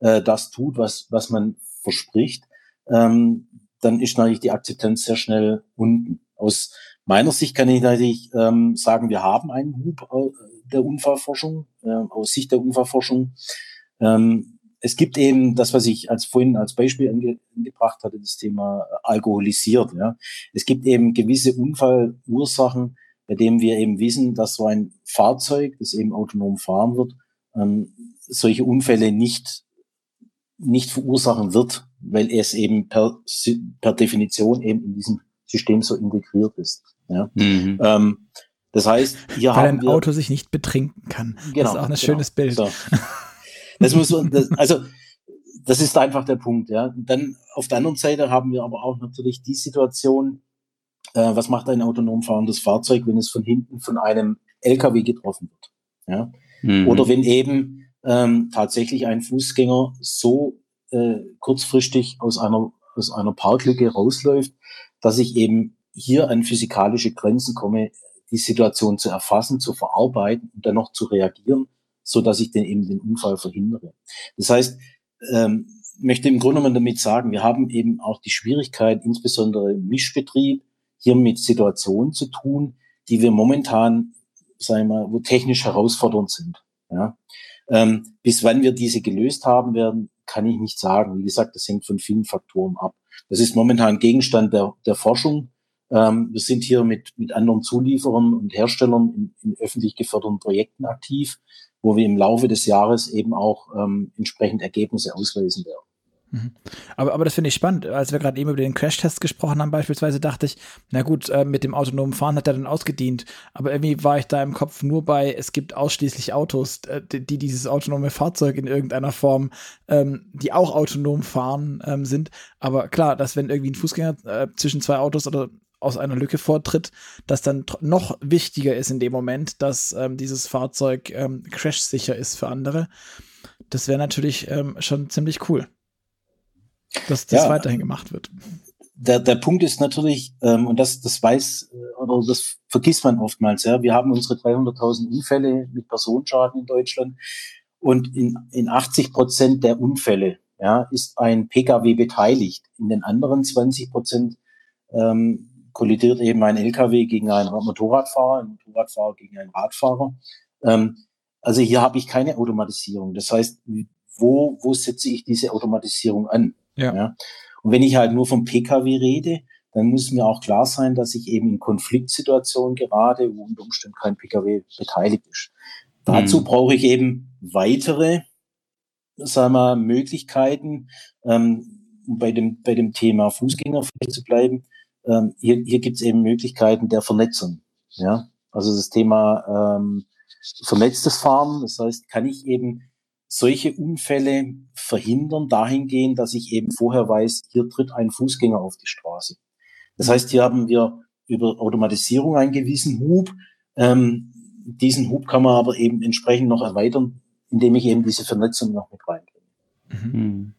äh, das tut, was, was man verspricht, ähm, dann ist natürlich die Akzeptanz sehr schnell unten. Aus meiner Sicht kann ich natürlich ähm, sagen, wir haben einen Hub äh, der Unfallforschung, äh, aus Sicht der Unfallforschung. Ähm, es gibt eben das, was ich als vorhin als Beispiel ange, angebracht hatte, das Thema äh, alkoholisiert. Ja. Es gibt eben gewisse Unfallursachen, bei denen wir eben wissen, dass so ein Fahrzeug, das eben autonom fahren wird, ähm, solche Unfälle nicht nicht verursachen wird, weil es eben per, per Definition eben in diesem System so integriert ist. Ja. Mhm. Ähm, das heißt, hier weil haben ein wir, Auto sich nicht betrinken kann. Genau, das ist auch ein genau, schönes Bild. So. Das muss das, also das ist einfach der Punkt. Ja. Und dann auf der anderen Seite haben wir aber auch natürlich die Situation, äh, was macht ein autonom fahrendes Fahrzeug, wenn es von hinten von einem LKW getroffen wird. Ja. Mhm. Oder wenn eben ähm, tatsächlich ein Fußgänger so äh, kurzfristig aus einer, aus einer Parklücke rausläuft, dass ich eben hier an physikalische Grenzen komme, die Situation zu erfassen, zu verarbeiten und dann noch zu reagieren so dass ich den eben den Unfall verhindere. Das heißt, ähm, möchte im Grunde genommen damit sagen, wir haben eben auch die Schwierigkeit, insbesondere im Mischbetrieb, hier mit Situationen zu tun, die wir momentan, sagen wir mal, wo technisch herausfordernd sind. Ja? Ähm, bis wann wir diese gelöst haben werden, kann ich nicht sagen. Wie gesagt, das hängt von vielen Faktoren ab. Das ist momentan Gegenstand der, der Forschung. Ähm, wir sind hier mit, mit anderen Zulieferern und Herstellern in, in öffentlich geförderten Projekten aktiv wo wir im Laufe des Jahres eben auch ähm, entsprechend Ergebnisse ausweisen werden. Mhm. Aber, aber das finde ich spannend. Als wir gerade eben über den Crashtest gesprochen haben, beispielsweise dachte ich, na gut, äh, mit dem autonomen Fahren hat er dann ausgedient. Aber irgendwie war ich da im Kopf nur bei, es gibt ausschließlich Autos, äh, die, die, dieses autonome Fahrzeug in irgendeiner Form, ähm, die auch autonom fahren ähm, sind. Aber klar, dass wenn irgendwie ein Fußgänger äh, zwischen zwei Autos oder aus einer Lücke vortritt, dass dann noch wichtiger ist in dem Moment, dass ähm, dieses Fahrzeug ähm, crashsicher ist für andere. Das wäre natürlich ähm, schon ziemlich cool, dass das ja, weiterhin gemacht wird. Der, der Punkt ist natürlich, ähm, und das, das weiß äh, oder das vergisst man oftmals, ja, wir haben unsere 300.000 Unfälle mit Personenschaden in Deutschland und in, in 80 Prozent der Unfälle ja, ist ein Pkw beteiligt. In den anderen 20 Prozent ähm, kollidiert eben ein LKW gegen einen Motorradfahrer, ein Motorradfahrer gegen einen Radfahrer. Ähm, also hier habe ich keine Automatisierung. Das heißt, wo, wo setze ich diese Automatisierung an? Ja. ja. Und wenn ich halt nur vom Pkw rede, dann muss mir auch klar sein, dass ich eben in Konfliktsituationen gerate, wo unter Umständen kein Pkw beteiligt ist. Dazu mhm. brauche ich eben weitere, sagen wir, Möglichkeiten, ähm, bei dem, bei dem Thema Fußgänger vielleicht zu bleiben, ähm, hier, hier gibt es eben Möglichkeiten der Vernetzung. Ja? Also das Thema ähm, vernetztes Fahren, das heißt, kann ich eben solche Unfälle verhindern dahingehend, dass ich eben vorher weiß, hier tritt ein Fußgänger auf die Straße. Das heißt, hier haben wir über Automatisierung einen gewissen Hub. Ähm, diesen Hub kann man aber eben entsprechend noch erweitern, indem ich eben diese Vernetzung noch mit reinbringe. Mhm.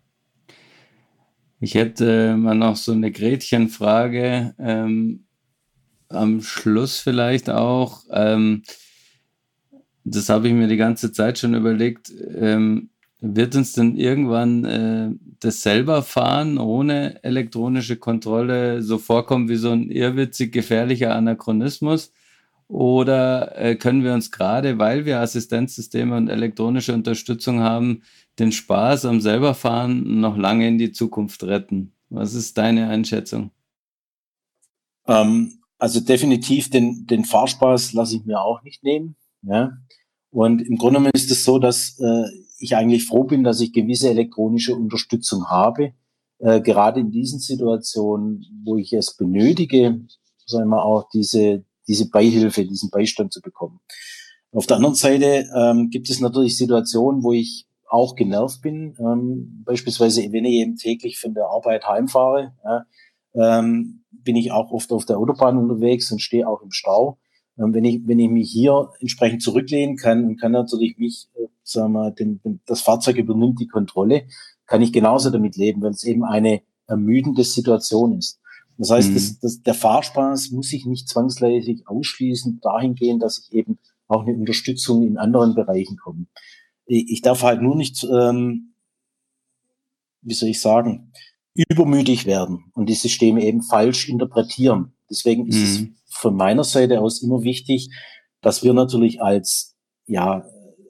Ich hätte mal noch so eine Gretchenfrage. Ähm, am Schluss vielleicht auch, ähm, das habe ich mir die ganze Zeit schon überlegt, ähm, wird uns denn irgendwann äh, das selber fahren ohne elektronische Kontrolle so vorkommen wie so ein irrwitzig gefährlicher Anachronismus? Oder äh, können wir uns gerade, weil wir Assistenzsysteme und elektronische Unterstützung haben, den Spaß am selberfahren noch lange in die Zukunft retten? Was ist deine Einschätzung? Ähm, also definitiv den, den Fahrspaß lasse ich mir auch nicht nehmen. Ja. Und im Grunde genommen ist es so, dass äh, ich eigentlich froh bin, dass ich gewisse elektronische Unterstützung habe. Äh, gerade in diesen Situationen, wo ich es benötige, sagen wir auch diese, diese Beihilfe, diesen Beistand zu bekommen. Auf der anderen Seite ähm, gibt es natürlich Situationen, wo ich auch genervt bin. Ähm, beispielsweise, wenn ich eben täglich von der Arbeit heimfahre, ja, ähm, bin ich auch oft auf der Autobahn unterwegs und stehe auch im Stau. Ähm, wenn, ich, wenn ich mich hier entsprechend zurücklehnen kann und kann natürlich mich, äh, sagen wir, den, den, das Fahrzeug übernimmt die Kontrolle, kann ich genauso damit leben, weil es eben eine ermüdende Situation ist. Das heißt, mhm. das, das, der Fahrspaß muss sich nicht zwangsläufig ausschließen dahingehend, dass ich eben auch eine Unterstützung in anderen Bereichen komme. Ich, darf halt nur nicht, ähm, wie soll ich sagen, übermütig werden und die Systeme eben falsch interpretieren. Deswegen ist mhm. es von meiner Seite aus immer wichtig, dass wir natürlich als ja,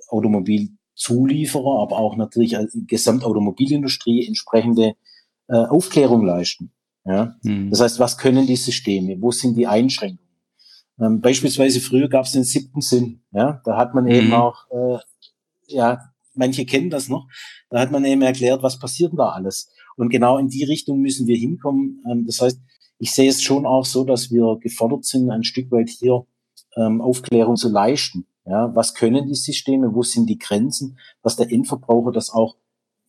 Automobilzulieferer, aber auch natürlich als Gesamtautomobilindustrie entsprechende äh, Aufklärung leisten. Ja? Mhm. Das heißt, was können die Systeme? Wo sind die Einschränkungen? Ähm, beispielsweise früher gab es den siebten Sinn. Ja? Da hat man mhm. eben auch, äh, ja, manche kennen das noch, da hat man eben erklärt, was passiert da alles. Und genau in die Richtung müssen wir hinkommen. Ähm, das heißt, ich sehe es schon auch so, dass wir gefordert sind, ein Stück weit hier ähm, Aufklärung zu leisten. Ja, was können die Systeme? Wo sind die Grenzen? Dass der Endverbraucher das auch,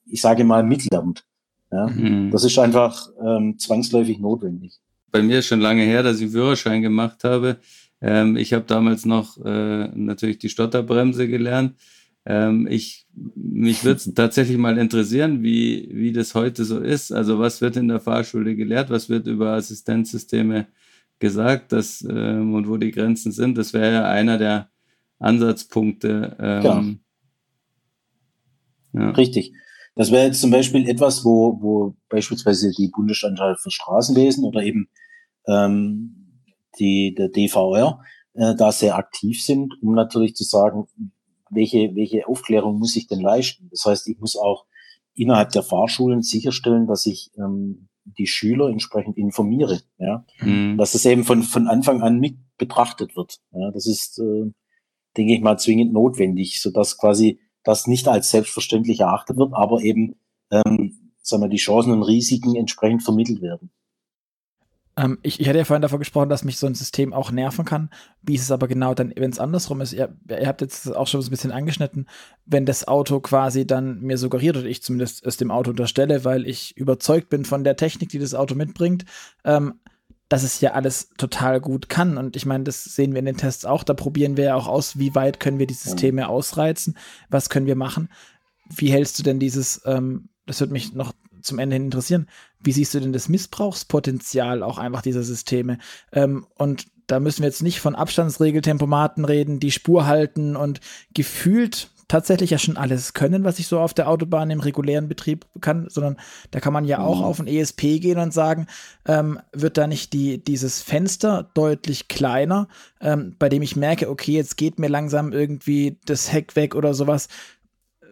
ich sage mal, mitlernt. Ja, mhm. Das ist einfach ähm, zwangsläufig notwendig. Bei mir ist schon lange her, dass ich einen Führerschein gemacht habe. Ähm, ich habe damals noch äh, natürlich die Stotterbremse gelernt. Ähm, ich, mich würde es tatsächlich mal interessieren, wie, wie das heute so ist. Also was wird in der Fahrschule gelehrt? Was wird über Assistenzsysteme gesagt dass, ähm, und wo die Grenzen sind? Das wäre ja einer der Ansatzpunkte. Ähm, ja. ja. Richtig. Das wäre jetzt zum Beispiel etwas, wo, wo beispielsweise die Bundesanstalt für Straßenwesen oder eben ähm, die, der DVR äh, da sehr aktiv sind, um natürlich zu sagen, welche, welche Aufklärung muss ich denn leisten? Das heißt, ich muss auch innerhalb der Fahrschulen sicherstellen, dass ich ähm, die Schüler entsprechend informiere, ja, mhm. dass das eben von, von Anfang an mit betrachtet wird. Ja, das ist, äh, denke ich mal, zwingend notwendig, so dass quasi das nicht als selbstverständlich erachtet wird, aber eben, ähm, sagen wir, die Chancen und Risiken entsprechend vermittelt werden. Ähm, ich, ich hatte ja vorhin davon gesprochen, dass mich so ein System auch nerven kann. Wie ist es aber genau dann, wenn es andersrum ist? Ihr, ihr, habt jetzt auch schon so ein bisschen angeschnitten, wenn das Auto quasi dann mir suggeriert oder ich zumindest es dem Auto unterstelle, weil ich überzeugt bin von der Technik, die das Auto mitbringt, ähm, dass es ja alles total gut kann. Und ich meine, das sehen wir in den Tests auch. Da probieren wir ja auch aus, wie weit können wir die Systeme ausreizen, was können wir machen. Wie hältst du denn dieses, ähm, das würde mich noch zum Ende hin interessieren. Wie siehst du denn das Missbrauchspotenzial auch einfach dieser Systeme? Ähm, und da müssen wir jetzt nicht von Abstandsregeltempomaten reden, die Spur halten und gefühlt tatsächlich ja schon alles können, was ich so auf der Autobahn im regulären Betrieb kann, sondern da kann man ja auch mhm. auf ein ESP gehen und sagen, ähm, wird da nicht die, dieses Fenster deutlich kleiner, ähm, bei dem ich merke, okay, jetzt geht mir langsam irgendwie das Heck weg oder sowas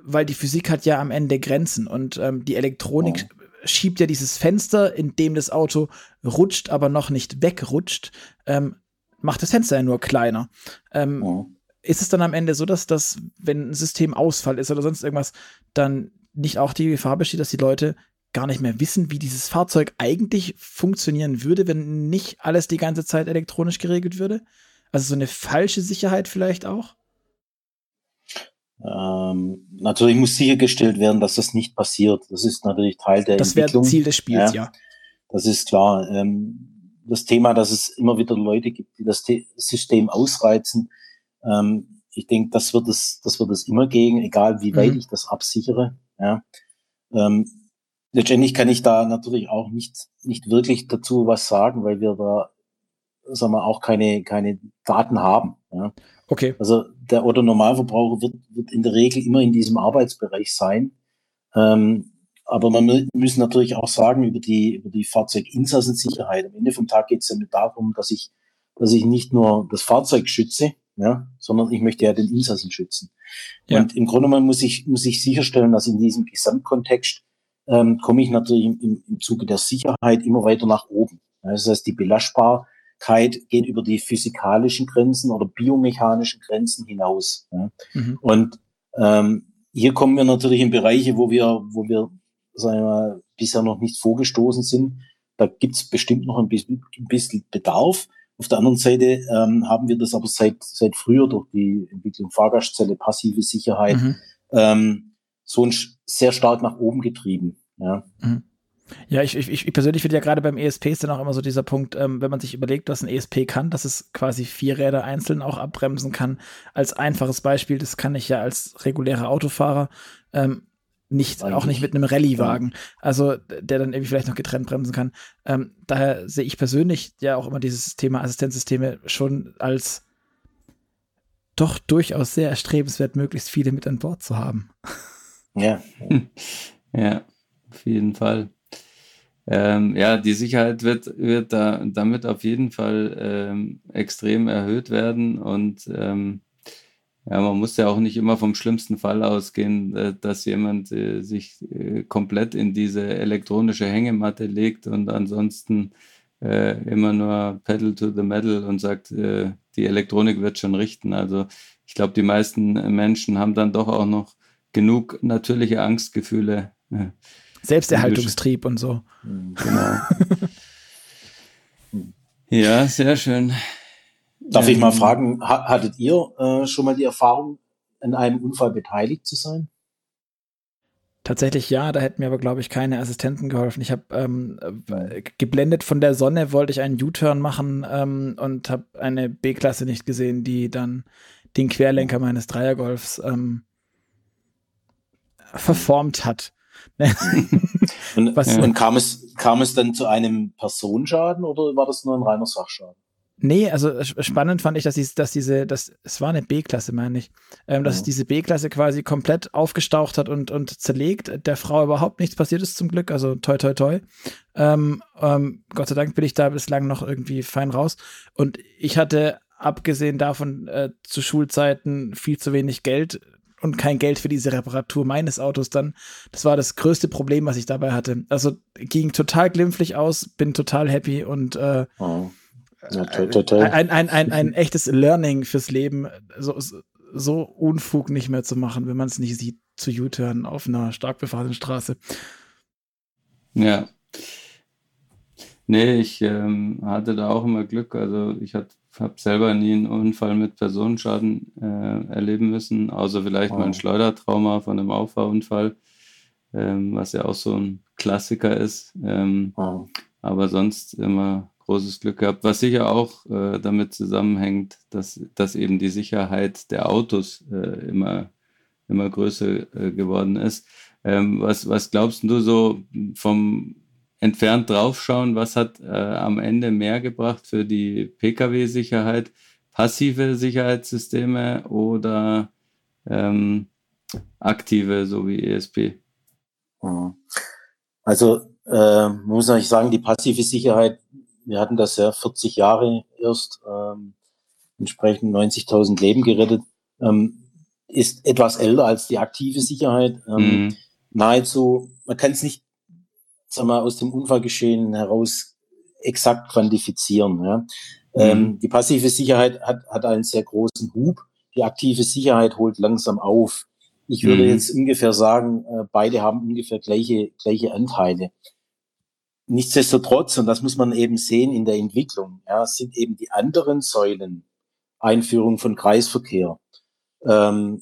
weil die Physik hat ja am Ende Grenzen und ähm, die Elektronik oh. schiebt ja dieses Fenster, in dem das Auto rutscht, aber noch nicht wegrutscht, ähm, macht das Fenster ja nur kleiner. Ähm, oh. Ist es dann am Ende so, dass das, wenn ein System Ausfall ist oder sonst irgendwas, dann nicht auch die Gefahr besteht, dass die Leute gar nicht mehr wissen, wie dieses Fahrzeug eigentlich funktionieren würde, wenn nicht alles die ganze Zeit elektronisch geregelt würde? Also so eine falsche Sicherheit vielleicht auch? Ähm, natürlich muss sichergestellt werden, dass das nicht passiert. Das ist natürlich Teil der das Entwicklung. Das wäre Ziel des Spiels, ja. ja. Das ist klar. Ähm, das Thema, dass es immer wieder Leute gibt, die das System ausreizen. Ähm, ich denke, das wird es, das wird es immer gegen, egal wie weit mhm. ich das absichere. Ja. Ähm, letztendlich kann ich da natürlich auch nicht, nicht wirklich dazu was sagen, weil wir da sagen wir, auch keine, keine Daten haben. Ja. Okay. Also der Otto Normalverbraucher wird, wird in der Regel immer in diesem Arbeitsbereich sein. Ähm, aber man muss natürlich auch sagen, über die, über die Fahrzeuginsassensicherheit. Am Ende vom Tag geht es ja darum, dass ich, dass ich nicht nur das Fahrzeug schütze, ja, sondern ich möchte ja den Insassen schützen. Ja. Und im Grunde genommen muss ich, muss ich sicherstellen, dass in diesem Gesamtkontext ähm, komme ich natürlich im, im Zuge der Sicherheit immer weiter nach oben. Das heißt, die Belastbarkeit geht über die physikalischen Grenzen oder biomechanischen Grenzen hinaus. Ja. Mhm. Und ähm, hier kommen wir natürlich in Bereiche, wo wir, wo wir sagen wir mal, bisher noch nicht vorgestoßen sind. Da gibt's bestimmt noch ein bisschen, ein bisschen Bedarf. Auf der anderen Seite ähm, haben wir das aber seit, seit früher durch die Entwicklung Fahrgastzelle, passive Sicherheit, mhm. ähm, so ein, sehr stark nach oben getrieben. Ja. Mhm. Ja, ich, ich, ich persönlich finde ja gerade beim ESP ist dann auch immer so dieser Punkt, ähm, wenn man sich überlegt, was ein ESP kann, dass es quasi vier Räder einzeln auch abbremsen kann. Als einfaches Beispiel, das kann ich ja als regulärer Autofahrer ähm, nicht, auch nicht mit einem Rallye-Wagen, also der dann irgendwie vielleicht noch getrennt bremsen kann. Ähm, daher sehe ich persönlich ja auch immer dieses Thema Assistenzsysteme schon als doch durchaus sehr erstrebenswert, möglichst viele mit an Bord zu haben. Ja. Ja, auf jeden Fall. Ähm, ja, die Sicherheit wird, wird da, damit auf jeden Fall ähm, extrem erhöht werden und ähm, ja, man muss ja auch nicht immer vom schlimmsten Fall ausgehen, äh, dass jemand äh, sich äh, komplett in diese elektronische Hängematte legt und ansonsten immer nur Pedal to the Metal und sagt, die Elektronik wird schon richten. Also ich glaube, die meisten Menschen haben dann doch auch noch genug natürliche Angstgefühle. Selbsterhaltungstrieb und so. Genau. ja, sehr schön. Darf ich mal ähm, fragen, hattet ihr äh, schon mal die Erfahrung, in einem Unfall beteiligt zu sein? Tatsächlich ja, da hätten mir aber, glaube ich, keine Assistenten geholfen. Ich habe ähm, geblendet von der Sonne, wollte ich einen U-Turn machen ähm, und habe eine B-Klasse nicht gesehen, die dann den Querlenker meines Dreiergolfs ähm, verformt hat. und, und kam, es, kam es dann zu einem Personenschaden oder war das nur ein reiner Sachschaden? Nee, also spannend fand ich, dass, die, dass diese, dass, es war eine B-Klasse, meine ich, ähm, dass ja. diese B-Klasse quasi komplett aufgestaucht hat und, und zerlegt. Der Frau überhaupt nichts passiert ist zum Glück, also toi toi toi. Ähm, ähm, Gott sei Dank bin ich da bislang noch irgendwie fein raus. Und ich hatte, abgesehen davon, äh, zu Schulzeiten viel zu wenig Geld und kein Geld für diese Reparatur meines Autos dann. Das war das größte Problem, was ich dabei hatte. Also ging total glimpflich aus, bin total happy und äh, oh Ein, ein, ein, ein echtes Learning fürs Leben, so, so Unfug nicht mehr zu machen, wenn man es nicht sieht, zu U-Turn auf einer stark befahrenen Straße. Ja. Nee, ich ähm, hatte da auch immer Glück. Also ich habe selber nie einen Unfall mit Personenschaden äh, erleben müssen, außer vielleicht oh. mal ein Schleudertrauma von einem Auffahrunfall, ähm, was ja auch so ein Klassiker ist. Ähm, oh. Aber sonst immer großes Glück gehabt, was sicher auch äh, damit zusammenhängt, dass, dass eben die Sicherheit der Autos äh, immer, immer größer äh, geworden ist. Ähm, was, was glaubst du so vom entfernt draufschauen, was hat äh, am Ende mehr gebracht für die Pkw-Sicherheit? Passive Sicherheitssysteme oder ähm, aktive, so wie ESP? Mhm. Also äh, muss ich sagen, die passive Sicherheit wir hatten das ja 40 Jahre erst, ähm, entsprechend 90.000 Leben gerettet, ähm, ist etwas älter als die aktive Sicherheit. Ähm, mhm. Nahezu, man kann es nicht sag mal, aus dem Unfallgeschehen heraus exakt quantifizieren. Ja. Ähm, mhm. Ähm, die passive Sicherheit hat, hat einen sehr großen Hub, die aktive Sicherheit holt langsam auf. Ich würde mhm. jetzt ungefähr sagen, äh, beide haben ungefähr gleiche, gleiche Anteile. Nichtsdestotrotz, und das muss man eben sehen in der Entwicklung, ja, sind eben die anderen Säulen, Einführung von Kreisverkehr, ähm,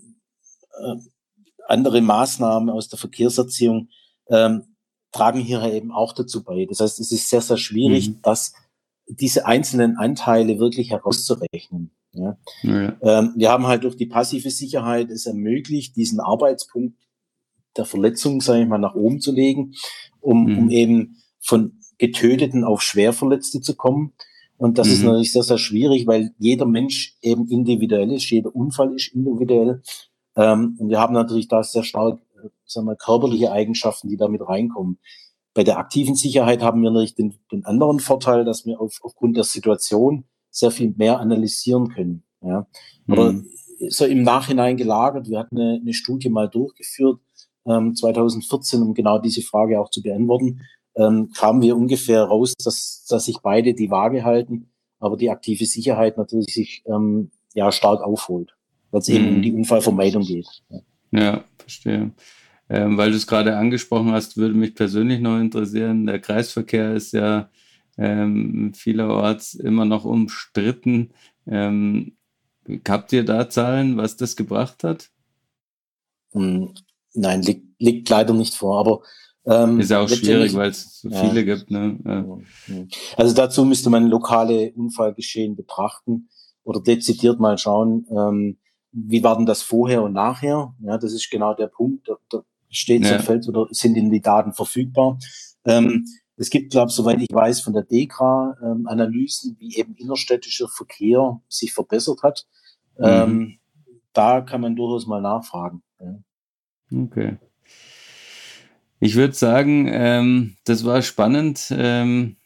äh, andere Maßnahmen aus der Verkehrserziehung, ähm, tragen hier eben auch dazu bei. Das heißt, es ist sehr, sehr schwierig, mhm. dass diese einzelnen Anteile wirklich herauszurechnen. Ja. ja. Ähm, wir haben halt durch die passive Sicherheit es ermöglicht, diesen Arbeitspunkt der Verletzung, sage ich mal, nach oben zu legen, um, mhm. um eben von Getöteten auf Schwerverletzte zu kommen. Und das mhm. ist natürlich sehr, sehr schwierig, weil jeder Mensch eben individuell ist, jeder Unfall ist individuell. Ähm, und wir haben natürlich da sehr stark äh, sagen wir, körperliche Eigenschaften, die damit reinkommen. Bei der aktiven Sicherheit haben wir natürlich den, den anderen Vorteil, dass wir auf, aufgrund der Situation sehr viel mehr analysieren können. Ja. Aber mhm. so im Nachhinein gelagert, wir hatten eine, eine Studie mal durchgeführt, ähm, 2014, um genau diese Frage auch zu beantworten ähm, kamen wir ungefähr raus, dass, dass sich beide die Waage halten, aber die aktive Sicherheit natürlich sich ähm, ja stark aufholt, weil es mhm. eben um die Unfallvermeidung geht. Ja, ja verstehe. Ähm, weil du es gerade angesprochen hast, würde mich persönlich noch interessieren. Der Kreisverkehr ist ja ähm, vielerorts immer noch umstritten. Ähm, habt ihr da Zahlen, was das gebracht hat? Hm, nein, liegt, liegt leider nicht vor. Aber ähm, ist ja auch schwierig, weil es so viele ja. gibt. Ne? Ja. Also dazu müsste man lokale Unfallgeschehen betrachten oder dezidiert mal schauen, ähm, wie war denn das vorher und nachher? Ja, das ist genau der Punkt. Da, da steht ja. Feld oder sind in die Daten verfügbar. Ähm, es gibt, glaube ich, soweit ich weiß, von der DEKRA ähm, Analysen, wie eben innerstädtischer Verkehr sich verbessert hat. Mhm. Ähm, da kann man durchaus mal nachfragen. Ja. Okay. Ich würde sagen, ähm, das war spannend, ähm,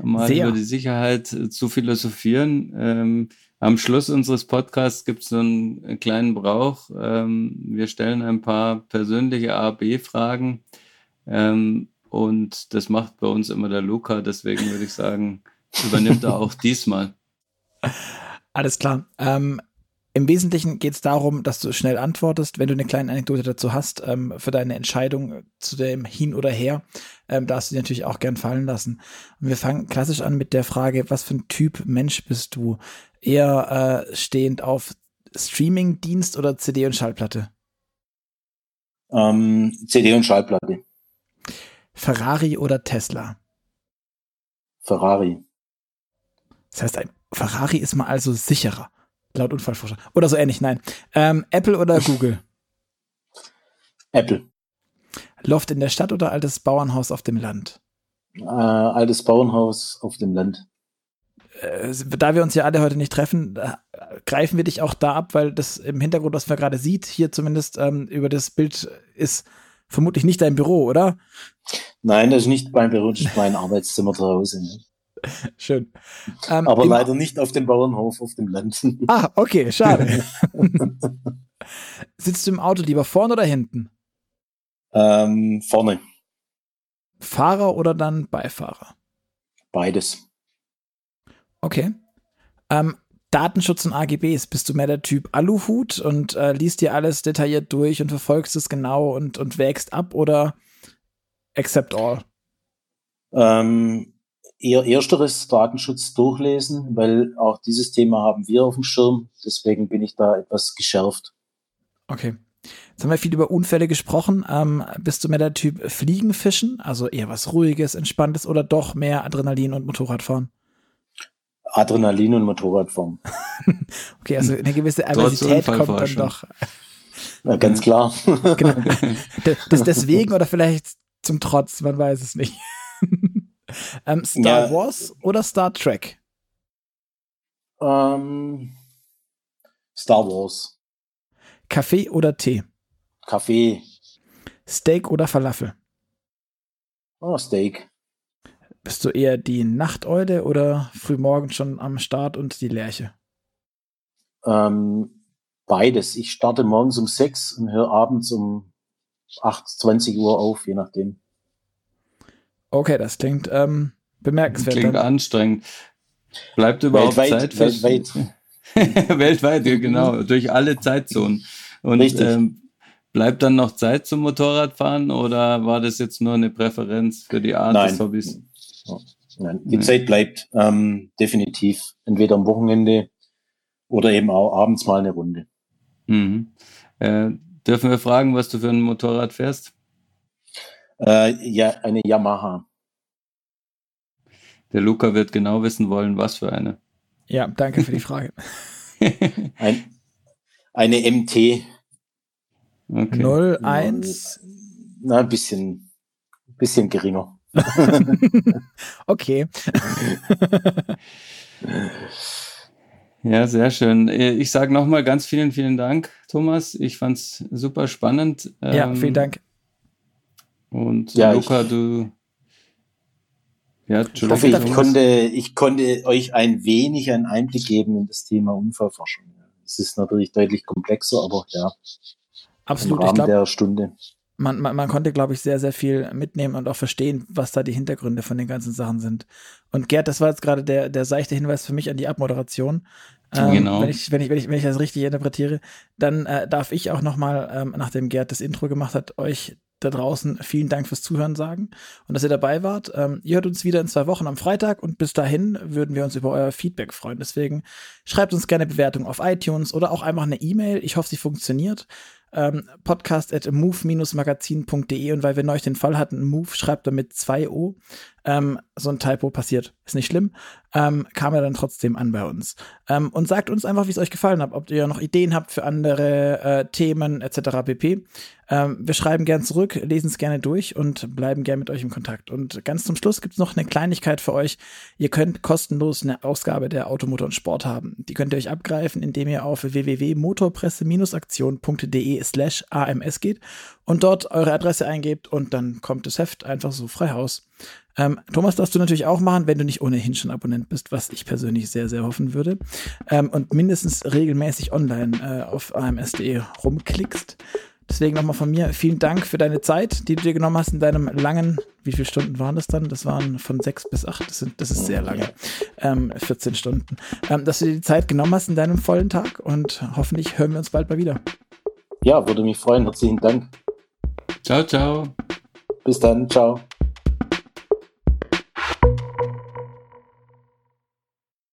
mal Sehr. über die Sicherheit zu philosophieren. Ähm, am Schluss unseres Podcasts gibt es so einen kleinen Brauch. Ähm, wir stellen ein paar persönliche A-B-Fragen ähm, und das macht bei uns immer der Luca. Deswegen würde ich sagen, übernimmt er auch diesmal. Alles klar. Ähm, im Wesentlichen geht es darum, dass du schnell antwortest, wenn du eine kleine Anekdote dazu hast, ähm, für deine Entscheidung zu dem Hin oder Her, ähm, darfst du dir natürlich auch gern fallen lassen. Und wir fangen klassisch an mit der Frage, was für ein Typ Mensch bist du? Eher äh, stehend auf Streaming-Dienst oder CD und Schallplatte? Ähm, CD und Schallplatte. Ferrari oder Tesla? Ferrari. Das heißt, ein Ferrari ist mal also sicherer. Laut Unfallforscher. Oder so ähnlich, nein. Ähm, Apple oder Google? Apple. Loft in der Stadt oder altes Bauernhaus auf dem Land? Äh, altes Bauernhaus auf dem Land. Äh, da wir uns ja alle heute nicht treffen, äh, greifen wir dich auch da ab, weil das im Hintergrund, was man gerade sieht, hier zumindest ähm, über das Bild ist vermutlich nicht dein Büro, oder? Nein, das ist nicht mein Büro, das ist mein Arbeitszimmer zu Hause. Ne? Schön. Ähm, Aber leider nicht auf dem Bauernhof auf dem Land. Ah, okay, schade. Sitzt du im Auto lieber vorne oder hinten? Ähm, vorne. Fahrer oder dann Beifahrer? Beides. Okay. Ähm, Datenschutz und AGBs, bist du mehr der Typ Aluhut und äh, liest dir alles detailliert durch und verfolgst es genau und, und wägst ab oder accept all? Ähm, eher ersteres Datenschutz durchlesen, weil auch dieses Thema haben wir auf dem Schirm. Deswegen bin ich da etwas geschärft. Okay. Jetzt haben wir viel über Unfälle gesprochen. Ähm, bist du mehr der Typ Fliegenfischen, also eher was Ruhiges, Entspanntes oder doch mehr Adrenalin und Motorradfahren? Adrenalin und Motorradfahren. okay, also eine gewisse Aversität kommt dann doch. Na, ganz klar. genau. Das deswegen oder vielleicht zum Trotz, man weiß es nicht. Ähm, Star ja. Wars oder Star Trek? Ähm, Star Wars. Kaffee oder Tee? Kaffee. Steak oder Falafel? Oh, Steak. Bist du eher die Nachteule oder frühmorgen schon am Start und die Lerche? Ähm, beides. Ich starte morgens um sechs und höre abends um 8, 20 Uhr auf, je nachdem. Okay, das klingt ähm, bemerkenswert. Klingt dann. anstrengend. Bleibt überhaupt weltweit, Zeit für weltweit. weltweit, genau, durch alle Zeitzonen. Und ähm, bleibt dann noch Zeit zum Motorradfahren oder war das jetzt nur eine Präferenz für die Art Nein. des Hobbys? Nein, die Nein. Zeit bleibt ähm, definitiv entweder am Wochenende oder eben auch abends mal eine Runde. Mhm. Äh, dürfen wir fragen, was du für ein Motorrad fährst? Äh, ja, eine Yamaha. Der Luca wird genau wissen wollen, was für eine. Ja, danke für die Frage. Ein, eine MT. Okay. 01? Na, ein bisschen, bisschen geringer. okay. Ja, sehr schön. Ich sage nochmal ganz vielen, vielen Dank, Thomas. Ich fand es super spannend. Ja, vielen ähm, Dank. Und ja, Luca, ich, du. Ja, ich hoffe, ich konnte, ich konnte euch ein wenig einen Einblick geben in das Thema Unfallforschung. Es ist natürlich deutlich komplexer, aber ja. Absolut. Im Rahmen glaub, der Stunde. Man, man, man konnte, glaube ich, sehr, sehr viel mitnehmen und auch verstehen, was da die Hintergründe von den ganzen Sachen sind. Und Gerd, das war jetzt gerade der, der seichte Hinweis für mich an die Abmoderation. Ähm, genau. Wenn ich, wenn ich, wenn ich, wenn ich das richtig interpretiere, dann äh, darf ich auch nochmal, ähm, nachdem Gerd das Intro gemacht hat, euch da draußen vielen Dank fürs Zuhören sagen und dass ihr dabei wart. Ähm, ihr hört uns wieder in zwei Wochen am Freitag und bis dahin würden wir uns über euer Feedback freuen. Deswegen schreibt uns gerne Bewertung auf iTunes oder auch einfach eine E-Mail. Ich hoffe, sie funktioniert ähm, podcast at move-magazin.de und weil wir neulich den Fall hatten, Move schreibt damit zwei O, ähm, so ein Typo passiert, ist nicht schlimm, ähm, kam er dann trotzdem an bei uns. Ähm, und sagt uns einfach, wie es euch gefallen hat, ob ihr noch Ideen habt für andere äh, Themen etc. pp. Ähm, wir schreiben gern zurück, lesen es gerne durch und bleiben gern mit euch im Kontakt. Und ganz zum Schluss gibt es noch eine Kleinigkeit für euch. Ihr könnt kostenlos eine Ausgabe der Automotor und Sport haben. Die könnt ihr euch abgreifen, indem ihr auf www.motorpresse-aktion.de slash ams geht und dort eure Adresse eingebt und dann kommt das Heft einfach so frei Haus. Ähm, Thomas darfst du natürlich auch machen, wenn du nicht ohnehin schon Abonnent bist, was ich persönlich sehr, sehr hoffen würde. Ähm, und mindestens regelmäßig online äh, auf ams.de rumklickst. Deswegen nochmal von mir vielen Dank für deine Zeit, die du dir genommen hast in deinem langen, wie viele Stunden waren das dann? Das waren von sechs bis acht, das, sind, das ist sehr lange, ähm, 14 Stunden. Ähm, dass du dir die Zeit genommen hast in deinem vollen Tag und hoffentlich hören wir uns bald mal wieder. Ja, würde mich freuen. Herzlichen Dank. Ciao, ciao. Bis dann. Ciao.